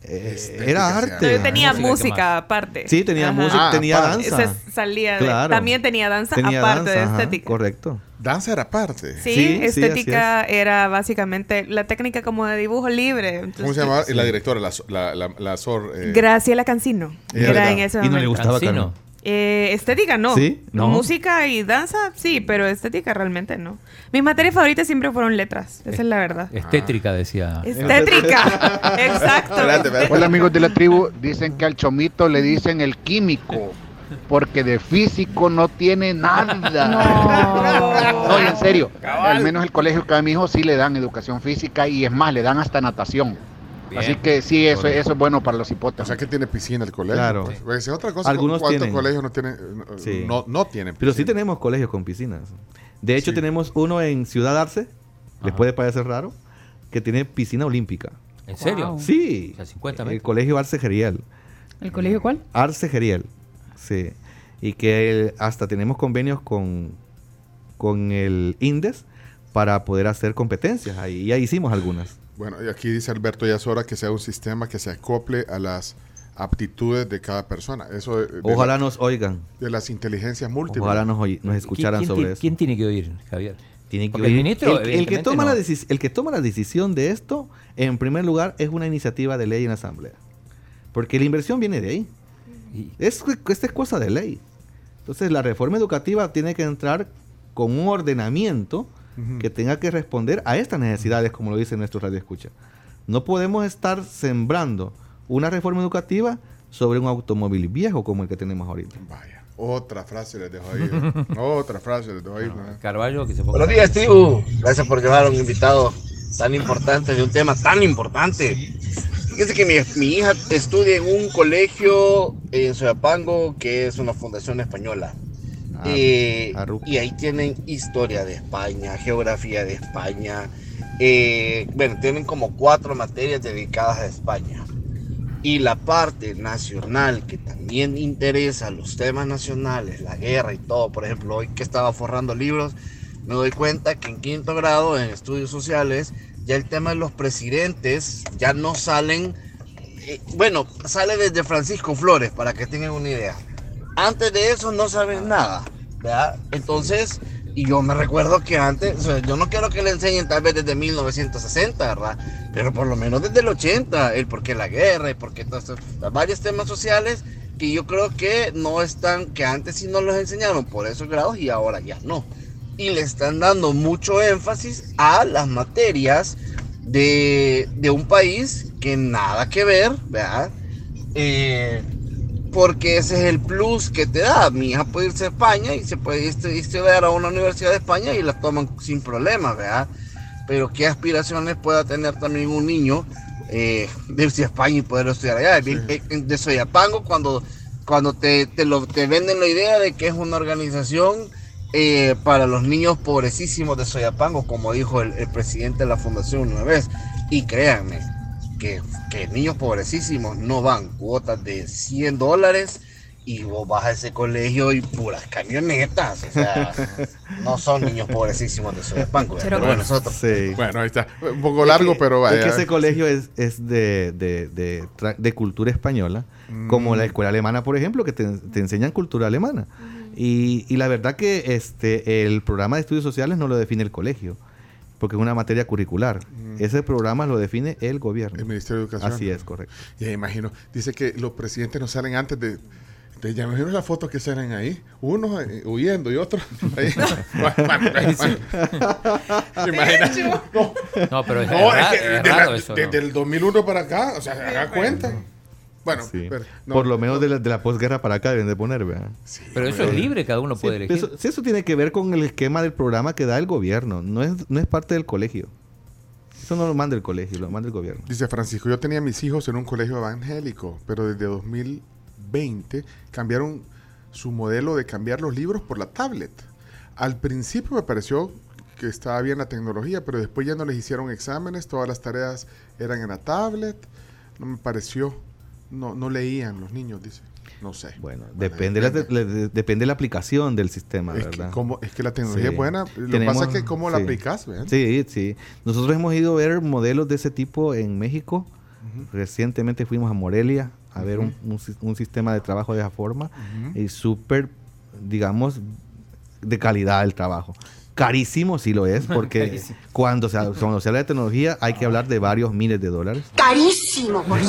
Estética, era sí, arte. Yo tenía Música, ¿qué música, aparte. Sí, tenía Ajá. música, Ah, tenía aparte. danza. Esa salía de- Claro. También tenía danza Tenía aparte danza, de ajá, estética. correcto. Danza era parte. Sí, Sí, sí, estética así era básicamente la técnica como de dibujo libre. ¿Cómo Entonces, se llamaba? Y La directora, la, la, la, la Sor. eh, Graciela Cancino. Era era- en ese Y no le momento. gustaba Cancino. Carmen. Eh, estética no. ¿Sí? No. Música y danza sí, pero estética realmente no. Mis materias favoritas siempre fueron letras. Esa es la verdad. Estétrica, decía. Estétrica. [laughs] Exacto. Espérate, espérate. Hola amigos de la tribu, dicen que al chomito le dicen el químico, porque de físico no tiene nada. No. [laughs] En serio, al menos el colegio que a mi hijo sí le dan educación física y es más, le dan hasta natación. Bien. Así que sí, eso, es bueno para los O hipotes. sea que tiene piscina el colegio. Claro. pues. Esa es otra cosa. Algunos ¿Cuántos tienen. colegios no tienen? no- Sí. No, no tienen Pero sí piscina? tenemos colegios con piscinas. De hecho, Sí. tenemos uno en Ciudad Arce. ¿Les puede parecer raro? Que tiene piscina olímpica. ¿En serio? Wow. Sí. O sea, 50 El colegio Arce Geriel. ¿El colegio cuál? Arce Geriel. Sí. Y que el- hasta tenemos convenios con, con el INDES para poder hacer competencias. Ahí ya hicimos algunas. Bueno, y aquí dice Alberto ya es hora que sea un sistema que se acople a las aptitudes de cada persona. Eso de, de Ojalá la- nos oigan. de las inteligencias múltiples. Ojalá nos, escucharan ¿Quién, sobre eso. quién tiene que oír, Javier? Tiene que Porque el oír- ministro, el, el que toma no. la deci- el que toma la decisión de esto, en primer lugar, es una iniciativa de ley en asamblea. Porque la inversión viene de ahí. Y- Es, esta es cosa de ley. Entonces, la reforma educativa tiene que entrar con un ordenamiento Ujú. que tenga que responder a estas necesidades, como lo dice nuestro radio escucha. No podemos estar sembrando una reforma educativa sobre un automóvil viejo como el que tenemos ahorita. Vaya, otra frase les dejo ahí. ¿eh? [laughs] otra frase les dejo ahí. ¿no? Carballo, que se ponga- Buenos días, tribu. Gracias por llevar a un invitado tan importante de un tema tan importante. Fíjense que mi, mi hija estudia en un colegio en Soyapango que es una fundación española. Ah, Eh, y ahí tienen historia de España, geografía de España. eh, bueno, tienen como cuatro materias dedicadas a España. Y la parte nacional que también interesa los temas nacionales, la guerra y todo, por ejemplo, hoy que estaba forrando libros, me doy cuenta que en quinto grado, en estudios sociales, ya el tema de los presidentes ya no salen, eh, bueno, sale desde Francisco Flores, para que tengan una idea. Antes de eso no saben nada, ¿verdad? Entonces, y yo me recuerdo que antes, o sea, yo no quiero que le enseñen tal vez desde 1960, ¿verdad? Pero por lo menos desde el 80, el por qué la guerra, el por qué varios temas sociales que yo creo que no están, que antes sí nos los enseñaron por esos grados y ahora ya no. Y le están dando mucho énfasis a las materias de, de un país que nada que ver, ¿verdad? Eh, porque ese es el plus que te da. Mi hija puede irse a España y se puede irse, irse a una universidad de España y la toman sin problemas, ¿verdad? Pero qué aspiraciones pueda tener también un niño eh, de irse a España y poder estudiar allá. De Soyapango, cuando, cuando te, te, lo, te venden la idea de que es una organización eh, para los niños pobrecísimos de Soyapango, como dijo el, el presidente de la fundación una vez. Y créanme, que, que niños pobrecísimos no van cuotas de 100 dólares y vos vas a ese colegio y puras camionetas. O sea, [laughs] no son niños pobrecísimos de Soyapango. Pero bueno, nosotros. Sí. Bueno, ahí está. Un poco largo, Es que- pero Es vaya. que ese colegio es, es de, de, de tra- de cultura española, como Mm. la escuela alemana, por ejemplo, que te, te enseñan cultura alemana. Y, y la verdad que este el programa de estudios sociales no lo define el colegio, porque es una materia curricular. Ese programa lo define el gobierno. Mm. El Ministerio de Educación. Así es, correcto. Ya imagino. Dice que los presidentes no salen antes de. de ya imagino las fotos que salen ahí. Unos eh, huyendo y otros. ahí. No, No, pero es, no, raro, es que es de la- raro eso, ¿no? desde el 2001 para acá, o sea, se haga cuenta. Bueno, Sí. pero, no, por lo menos de la, de la posguerra para acá deben de poner, ¿verdad? Pero eso es libre, cada uno puede Sí, elegir. Eso, sí, eso tiene que ver con el esquema del programa que da el gobierno, no es, no es parte del colegio. Eso no lo manda el colegio, lo manda el gobierno. Dice Francisco, yo tenía mis hijos en un colegio evangélico, pero desde 2020 cambiaron su modelo de cambiar los libros por la tablet. Al principio me pareció que estaba bien la tecnología, pero después ya no les hicieron exámenes, todas las tareas eran en la tablet. No me pareció, no, no leían los niños, dice. No sé. Bueno, depende, la, de- de- depende de la aplicación del sistema, Es que, ¿verdad? como- es que la tecnología Sí. es buena, lo que pasa es que cómo la sí. aplicas, ¿verdad? Sí, sí. Nosotros hemos ido a ver modelos de ese tipo en México. Recientemente fuimos a Morelia a ver un, un sistema de trabajo de esa forma y súper, digamos, de calidad el trabajo. Carísimo sí lo es, [laughs] porque cuando se, cuando se habla de tecnología hay que hablar de varios miles de dólares. Carísimo, por. [laughs]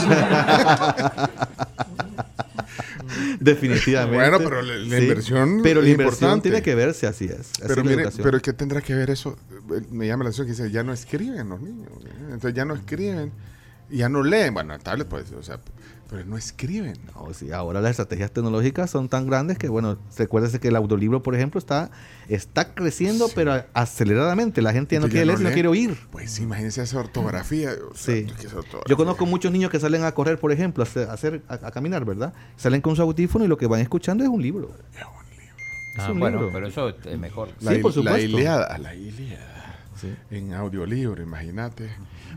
Definitivamente. Bueno, pero la- la inversión Pero la es inversión importante. tiene que verse, así es. Así Pero mire, pero ¿qué tendrá que ver eso? Eh, Me llama la atención que dice, ya no escriben los niños. ¿eh? Entonces ya no escriben, y ya no leen. Bueno, en tablet pues, o sea, pero no escriben. No, sí, ahora las estrategias tecnológicas son tan grandes que, bueno, recuérdese que el audiolibro, por ejemplo, está, está creciendo, pero aceleradamente. La gente ya no Entonces quiere leer, no leen. quiere oír. Pues imagínense esa ortografía. o sea, Sí. ¿qué es ortografía? Yo conozco muchos niños que salen a correr, por ejemplo, a hacer, a, caminar, ¿verdad? Salen con su audífono y lo que van escuchando es un libro. Es Ah, un bueno, libro. pero eso es mejor. La, Sí, por il- la supuesto. Ilíada, la Ilíada. Sí. En audiolibro, imagínate.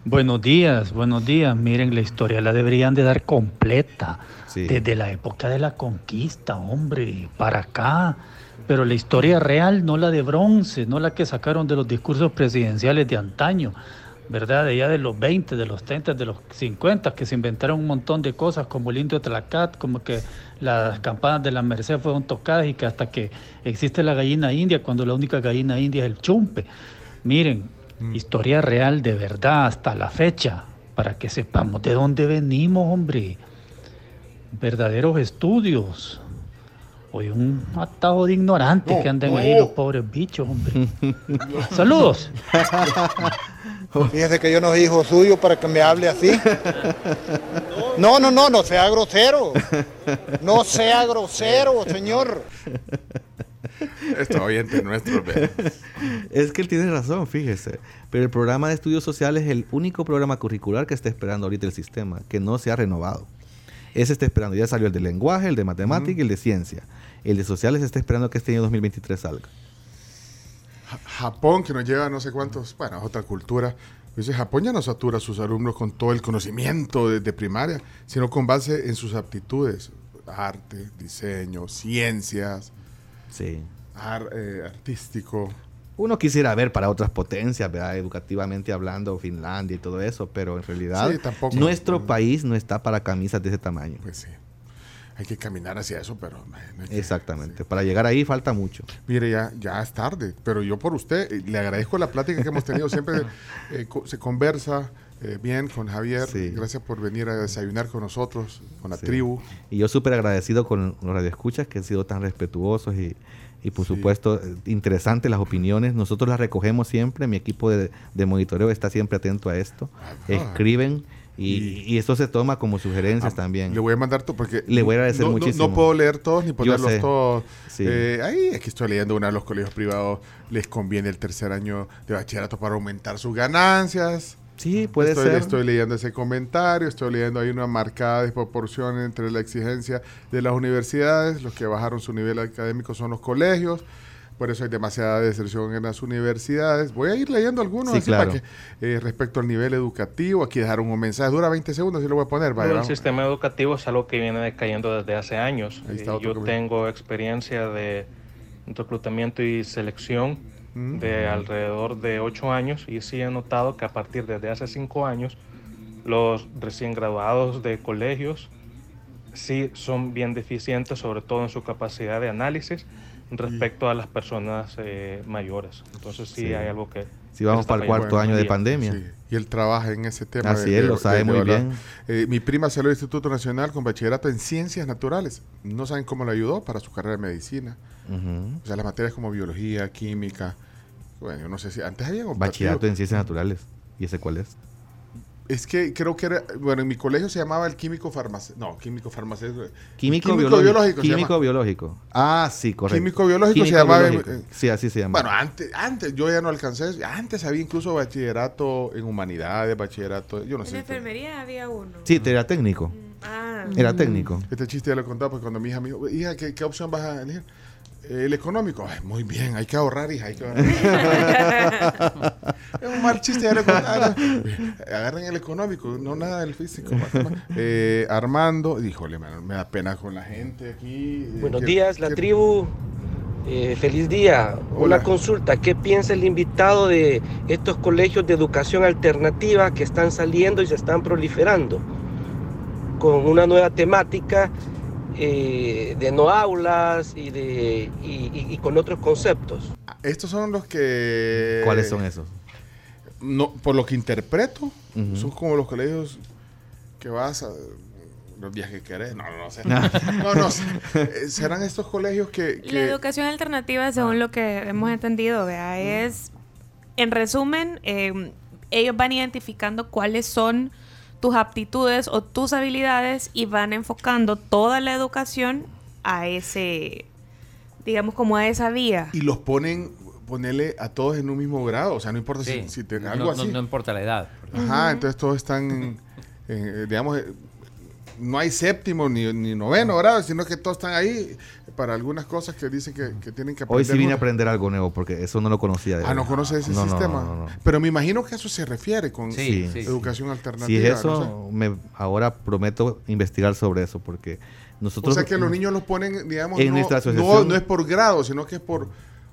Buenos días, buenos días. Miren, la historia la deberían de dar completa. Sí. Desde la época de la conquista, hombre, para acá. Pero la historia real, no la de bronce, no la que sacaron de los discursos presidenciales de antaño, ¿verdad? De ya de los 20, de los 30, de los 50, que se inventaron un montón de cosas como el indio Tlacat, como que las campanas de la Merced fueron tocadas y que hasta que existe la gallina india, cuando la única gallina india es el chumpe. Miren, historia real de verdad hasta la fecha, para que sepamos de dónde venimos, hombre. Verdaderos estudios. Hoy un atajo de ignorantes No, que andan no. ahí los pobres bichos, hombre. [laughs] Saludos. Fíjese que yo no soy hijo suyo para que me hable así. No, no, no, no sea grosero. No sea grosero, señor. [laughs] Esto oyente nuestro. ve. [laughs] Es que él tiene razón, fíjese. Pero el programa de estudios sociales es el único programa curricular que está esperando ahorita el sistema, que no se ha renovado. Ese está esperando. Ya salió el de lenguaje, el de matemática y el de ciencia. El de sociales está esperando que este año 2023 salga. Ja- Japón, que nos lleva no sé cuántos, bueno, otra cultura. Dice, Japón ya no satura a sus alumnos con todo el conocimiento desde primaria, sino con base en sus aptitudes. Arte, diseño, ciencias, Sí. ar- eh, artístico. Uno quisiera ver para otras potencias, ¿verdad? educativamente hablando, Finlandia y todo eso, pero en realidad Sí, tampoco. nuestro país no está para camisas de ese tamaño. Pues sí. Hay que caminar hacia eso, pero... no hay que- Exactamente. Para llegar ahí falta mucho. Mire, ya, ya es tarde, pero yo por usted le agradezco la plática que hemos tenido. Siempre [laughs] eh, co- se conversa eh, bien con Javier. Sí. Gracias por venir a desayunar con nosotros, con la Sí. tribu. Y yo súper agradecido con los radioescuchas que han sido tan respetuosos y, y por supuesto interesantes las opiniones. Nosotros las recogemos siempre, mi equipo de, de monitoreo está siempre atento a esto. Escriben y, y eso se toma como sugerencias también. Le voy a mandar todo porque Le voy a agradecer no, muchísimo. No, puedo leer todos ni ponerlos todos. Sí. Eh, ahí es que estoy leyendo uno de los colegios privados. Les conviene el tercer año de bachillerato para aumentar sus ganancias. Sí, puede estoy, ser. Estoy leyendo ese comentario. Estoy leyendo ahí una marcada desproporción entre la exigencia de las universidades. Los que bajaron su nivel académico son los colegios. Por eso hay demasiada deserción en las universidades. Voy a ir leyendo algunos Sí, así claro. para que, eh, respecto al nivel educativo. Aquí dejaron un mensaje. Dura 20 segundos y lo voy a poner. Vaya, el vamos. sistema educativo es algo que viene decayendo desde hace años. Ahí está Eh, otro Yo tengo experiencia de reclutamiento y selección Mm. de alrededor de ocho años y sí he notado que a partir de hace cinco años los recién graduados de colegios sí son bien deficientes, sobre todo en su capacidad de análisis respecto a las personas eh, mayores. Entonces sí, Sí. hay algo que... Sí, vamos para el cuarto año de pandemia. Sí, y él trabaja en ese tema. Así es, lo sabe muy evaluar. bien. Eh, mi prima salió del Instituto Nacional con bachillerato en Ciencias Naturales. No saben cómo le ayudó para su carrera de medicina. Ujú. O sea, las materias como biología, química. Bueno, yo no sé si antes había Bachillerato en ciencias naturales. ¿Y ese cuál es? Es que creo que era, bueno, en mi colegio se llamaba el químico farmacéutico. No, químico farmacéutico. Químico, biológico. Químico biológico. Ah, sí, correcto. Químico biológico se llamaba en- biológico. Sí, así se llama. Bueno, antes, antes yo ya no alcancé. Antes había incluso bachillerato en humanidades, bachillerato. Yo no En sé. enfermería había uno. Sí, te era técnico. Ah. Era técnico. Este chiste ya lo contaba porque cuando mi hija me dijo, hija, ¿qué, qué opción vas a elegir? "Eh, El económico. Ay, muy bien, hay que ahorrar, hija, hay que ahorrar. [laughs] es un mal chiste, contaba. Agarren el económico, no nada del físico. [laughs] Eh, Armando, híjole, me da pena con la gente aquí. Eh, Buenos quiero- días, la quiero- tribu. Eh, feliz día. Hola. Una consulta. ¿Qué piensa el invitado de estos colegios de educación alternativa que están saliendo y se están proliferando? Con una nueva temática eh, de no aulas y, de, y, y- y con otros conceptos. Estos son los que... ¿Cuáles son esos? No, por lo que interpreto, son como los colegios que vas a... Los días que querés. No, no, no sé. [laughs] no, no sé. Eh, Serán estos colegios que... La que- educación alternativa, según lo que hemos entendido, vea, es, en resumen, eh, ellos van identificando cuáles son tus aptitudes o tus habilidades y van enfocando toda la educación a ese, digamos, como a esa vía. y los ponen, ponerle a todos en un mismo grado. O sea, no importa Sí. si, si te- algo no, así. no importa la edad. Ajá, entonces todos están, en- en, digamos, no hay séptimo ni, ni noveno grado, sino que todos están ahí para algunas cosas que dicen que, que tienen que aprender. Hoy sí vine a aprender algo nuevo porque eso no lo conocía. de Ah, no conoce ese No, sistema. no, no, no. Pero me imagino que a eso se refiere con Sí, sí, educación sí. alternativa. Si es no eso, me, ahora prometo investigar sobre eso porque nosotros... o sea que los niños los ponen, digamos, En no, nuestra no, asociación- no es por grado, sino que es por.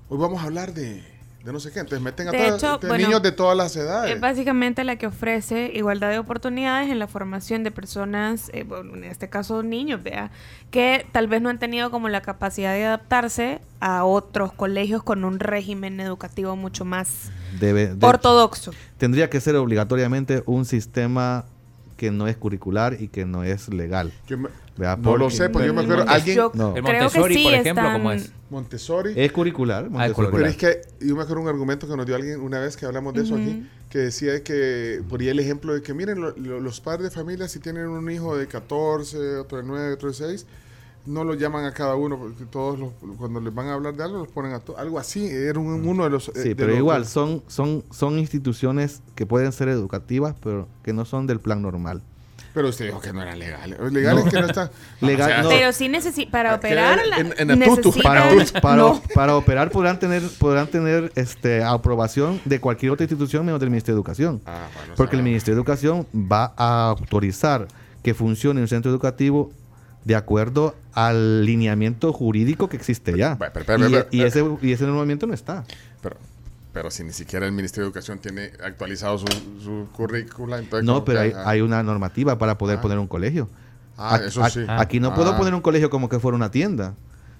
Hoy vamos a hablar de, de no sé qué. Entonces meten a De hecho, bueno, niños de todas las edades. Es básicamente la que ofrece igualdad de oportunidades en la formación de personas, eh, bueno, en este caso niños, vea, que tal vez no han tenido como la capacidad de adaptarse a otros colegios con un régimen educativo mucho más debe- de- ortodoxo. Tendría que ser obligatoriamente un sistema que no es curricular y que no es legal. Yo me- ¿Verdad? no lo sé, porque yo me acuerdo. Yo Alguien. No. El creo que Montessori, sí por ejemplo, están- ¿cómo es? Montessori. Es curricular. Montessori. curricular. Pero es que yo me acuerdo un argumento que nos dio alguien una vez que hablamos de eso aquí, que decía que ponía el ejemplo de que miren, lo- lo- los padres de familia si tienen un hijo de 14, otro de 9, otro de 6, no lo llaman a cada uno, porque todos los, cuando les van a hablar de algo, los ponen a todos. Algo así, era un- uno de los... eh, Sí, de pero los- igual, son, son, son instituciones que pueden ser educativas, pero que no son del plan normal. Pero usted dijo que no eran legales. Legales No. que no están... [laughs] Legal- O sea, no. Pero sí necesita, para Aquí operar, en- en- necesitan- Para, [laughs] para, no. para operar podrán tener, podrán tener este, aprobación de cualquier otra institución menos del Ministerio de Educación. Ah, bueno, Porque el. Ministerio de Educación va a autorizar que funcione un centro educativo de acuerdo al lineamiento jurídico que existe ya. Bueno, pero, pero, y, pero- ese, y ese lineamiento no está. Pero, pero si ni siquiera el Ministerio de Educación tiene actualizado su, su currícula, entonces... No, pero que, hay, una normativa para poder Ah. poner un colegio. Ah, Ac- eso sí. Aquí no puedo Ah. poner un colegio como que fuera una tienda.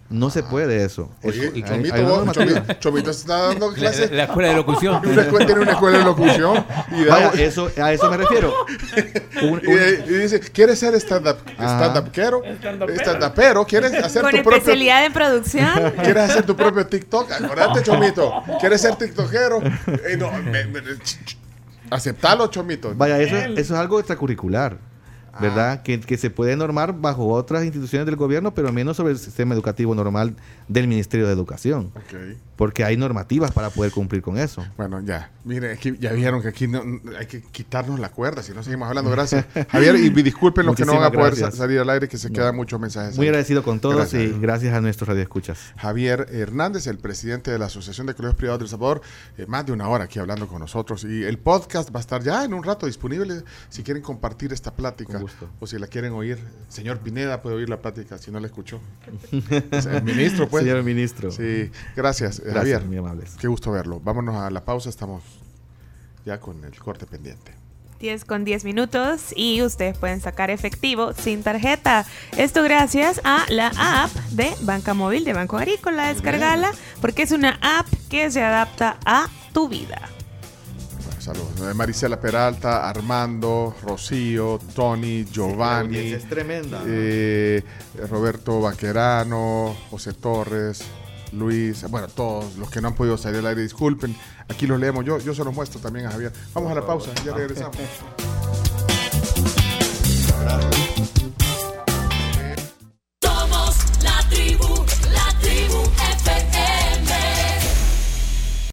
No se puede eso. Oye, Chomito, hay vos-. Chomito, Chomito está dando La, clases. la escuela de locución. [laughs] Una escuela- tiene una escuela de locución. Y, da- Vaya, eso, a eso me refiero. [laughs] Un- y, un- y dice, ¿quieres ser stand-up stand-upero? Stand-upero. ¿Quieres [laughs] hacer Con tu propio... especialidad en producción. ¿Quieres hacer tu propio TikTok? Acordate, Chomito. ¿Quieres ser tiktokero? Eh, no, me- me- ch- ch- aceptalo, Chomito. Vaya, eso, eso es algo extracurricular, ¿verdad? Que, que se puede normar bajo otras instituciones del gobierno, pero menos sobre el sistema educativo normal del Ministerio de Educación. Porque hay normativas para poder cumplir con eso. Bueno, ya. Mire, aquí, ya vieron que aquí no, hay que quitarnos la cuerda, si no seguimos hablando. Gracias, [laughs] Javier. Y disculpen los que no van a poder gracias. salir al aire, que se No. quedan muchos mensajes. Muy ahí. agradecido con todos Gracias. y gracias a nuestros radioescuchas. Javier Hernández, el presidente de la Asociación de Colegios Privados del Salvador, eh, más de una hora aquí hablando con nosotros. Y el podcast va a estar ya en un rato disponible si quieren compartir esta plática o si la quieren oír. Señor Pineda puede oír la plática si no la escuchó. [laughs] el ministro, pues. Señor ministro. Sí, gracias, eh, Gracias, Javier. muy amables. Qué gusto verlo. Vámonos a la pausa, estamos ya con el corte pendiente. 10 con 10 minutos y ustedes pueden sacar efectivo sin tarjeta. Esto gracias a la app de Banca Móvil de Banco Agrícola. Descargala porque es una app que se adapta a tu vida saludos. Marisela Peralta, Armando, Rocío, Tony, Giovanni. Es tremenda. Eh, Roberto Vaquerano, José Torres, Luis, bueno, todos los que no han podido salir al aire, disculpen. Aquí los leemos yo, yo se los muestro también a Javier. Vamos a la pausa, ya regresamos. [laughs]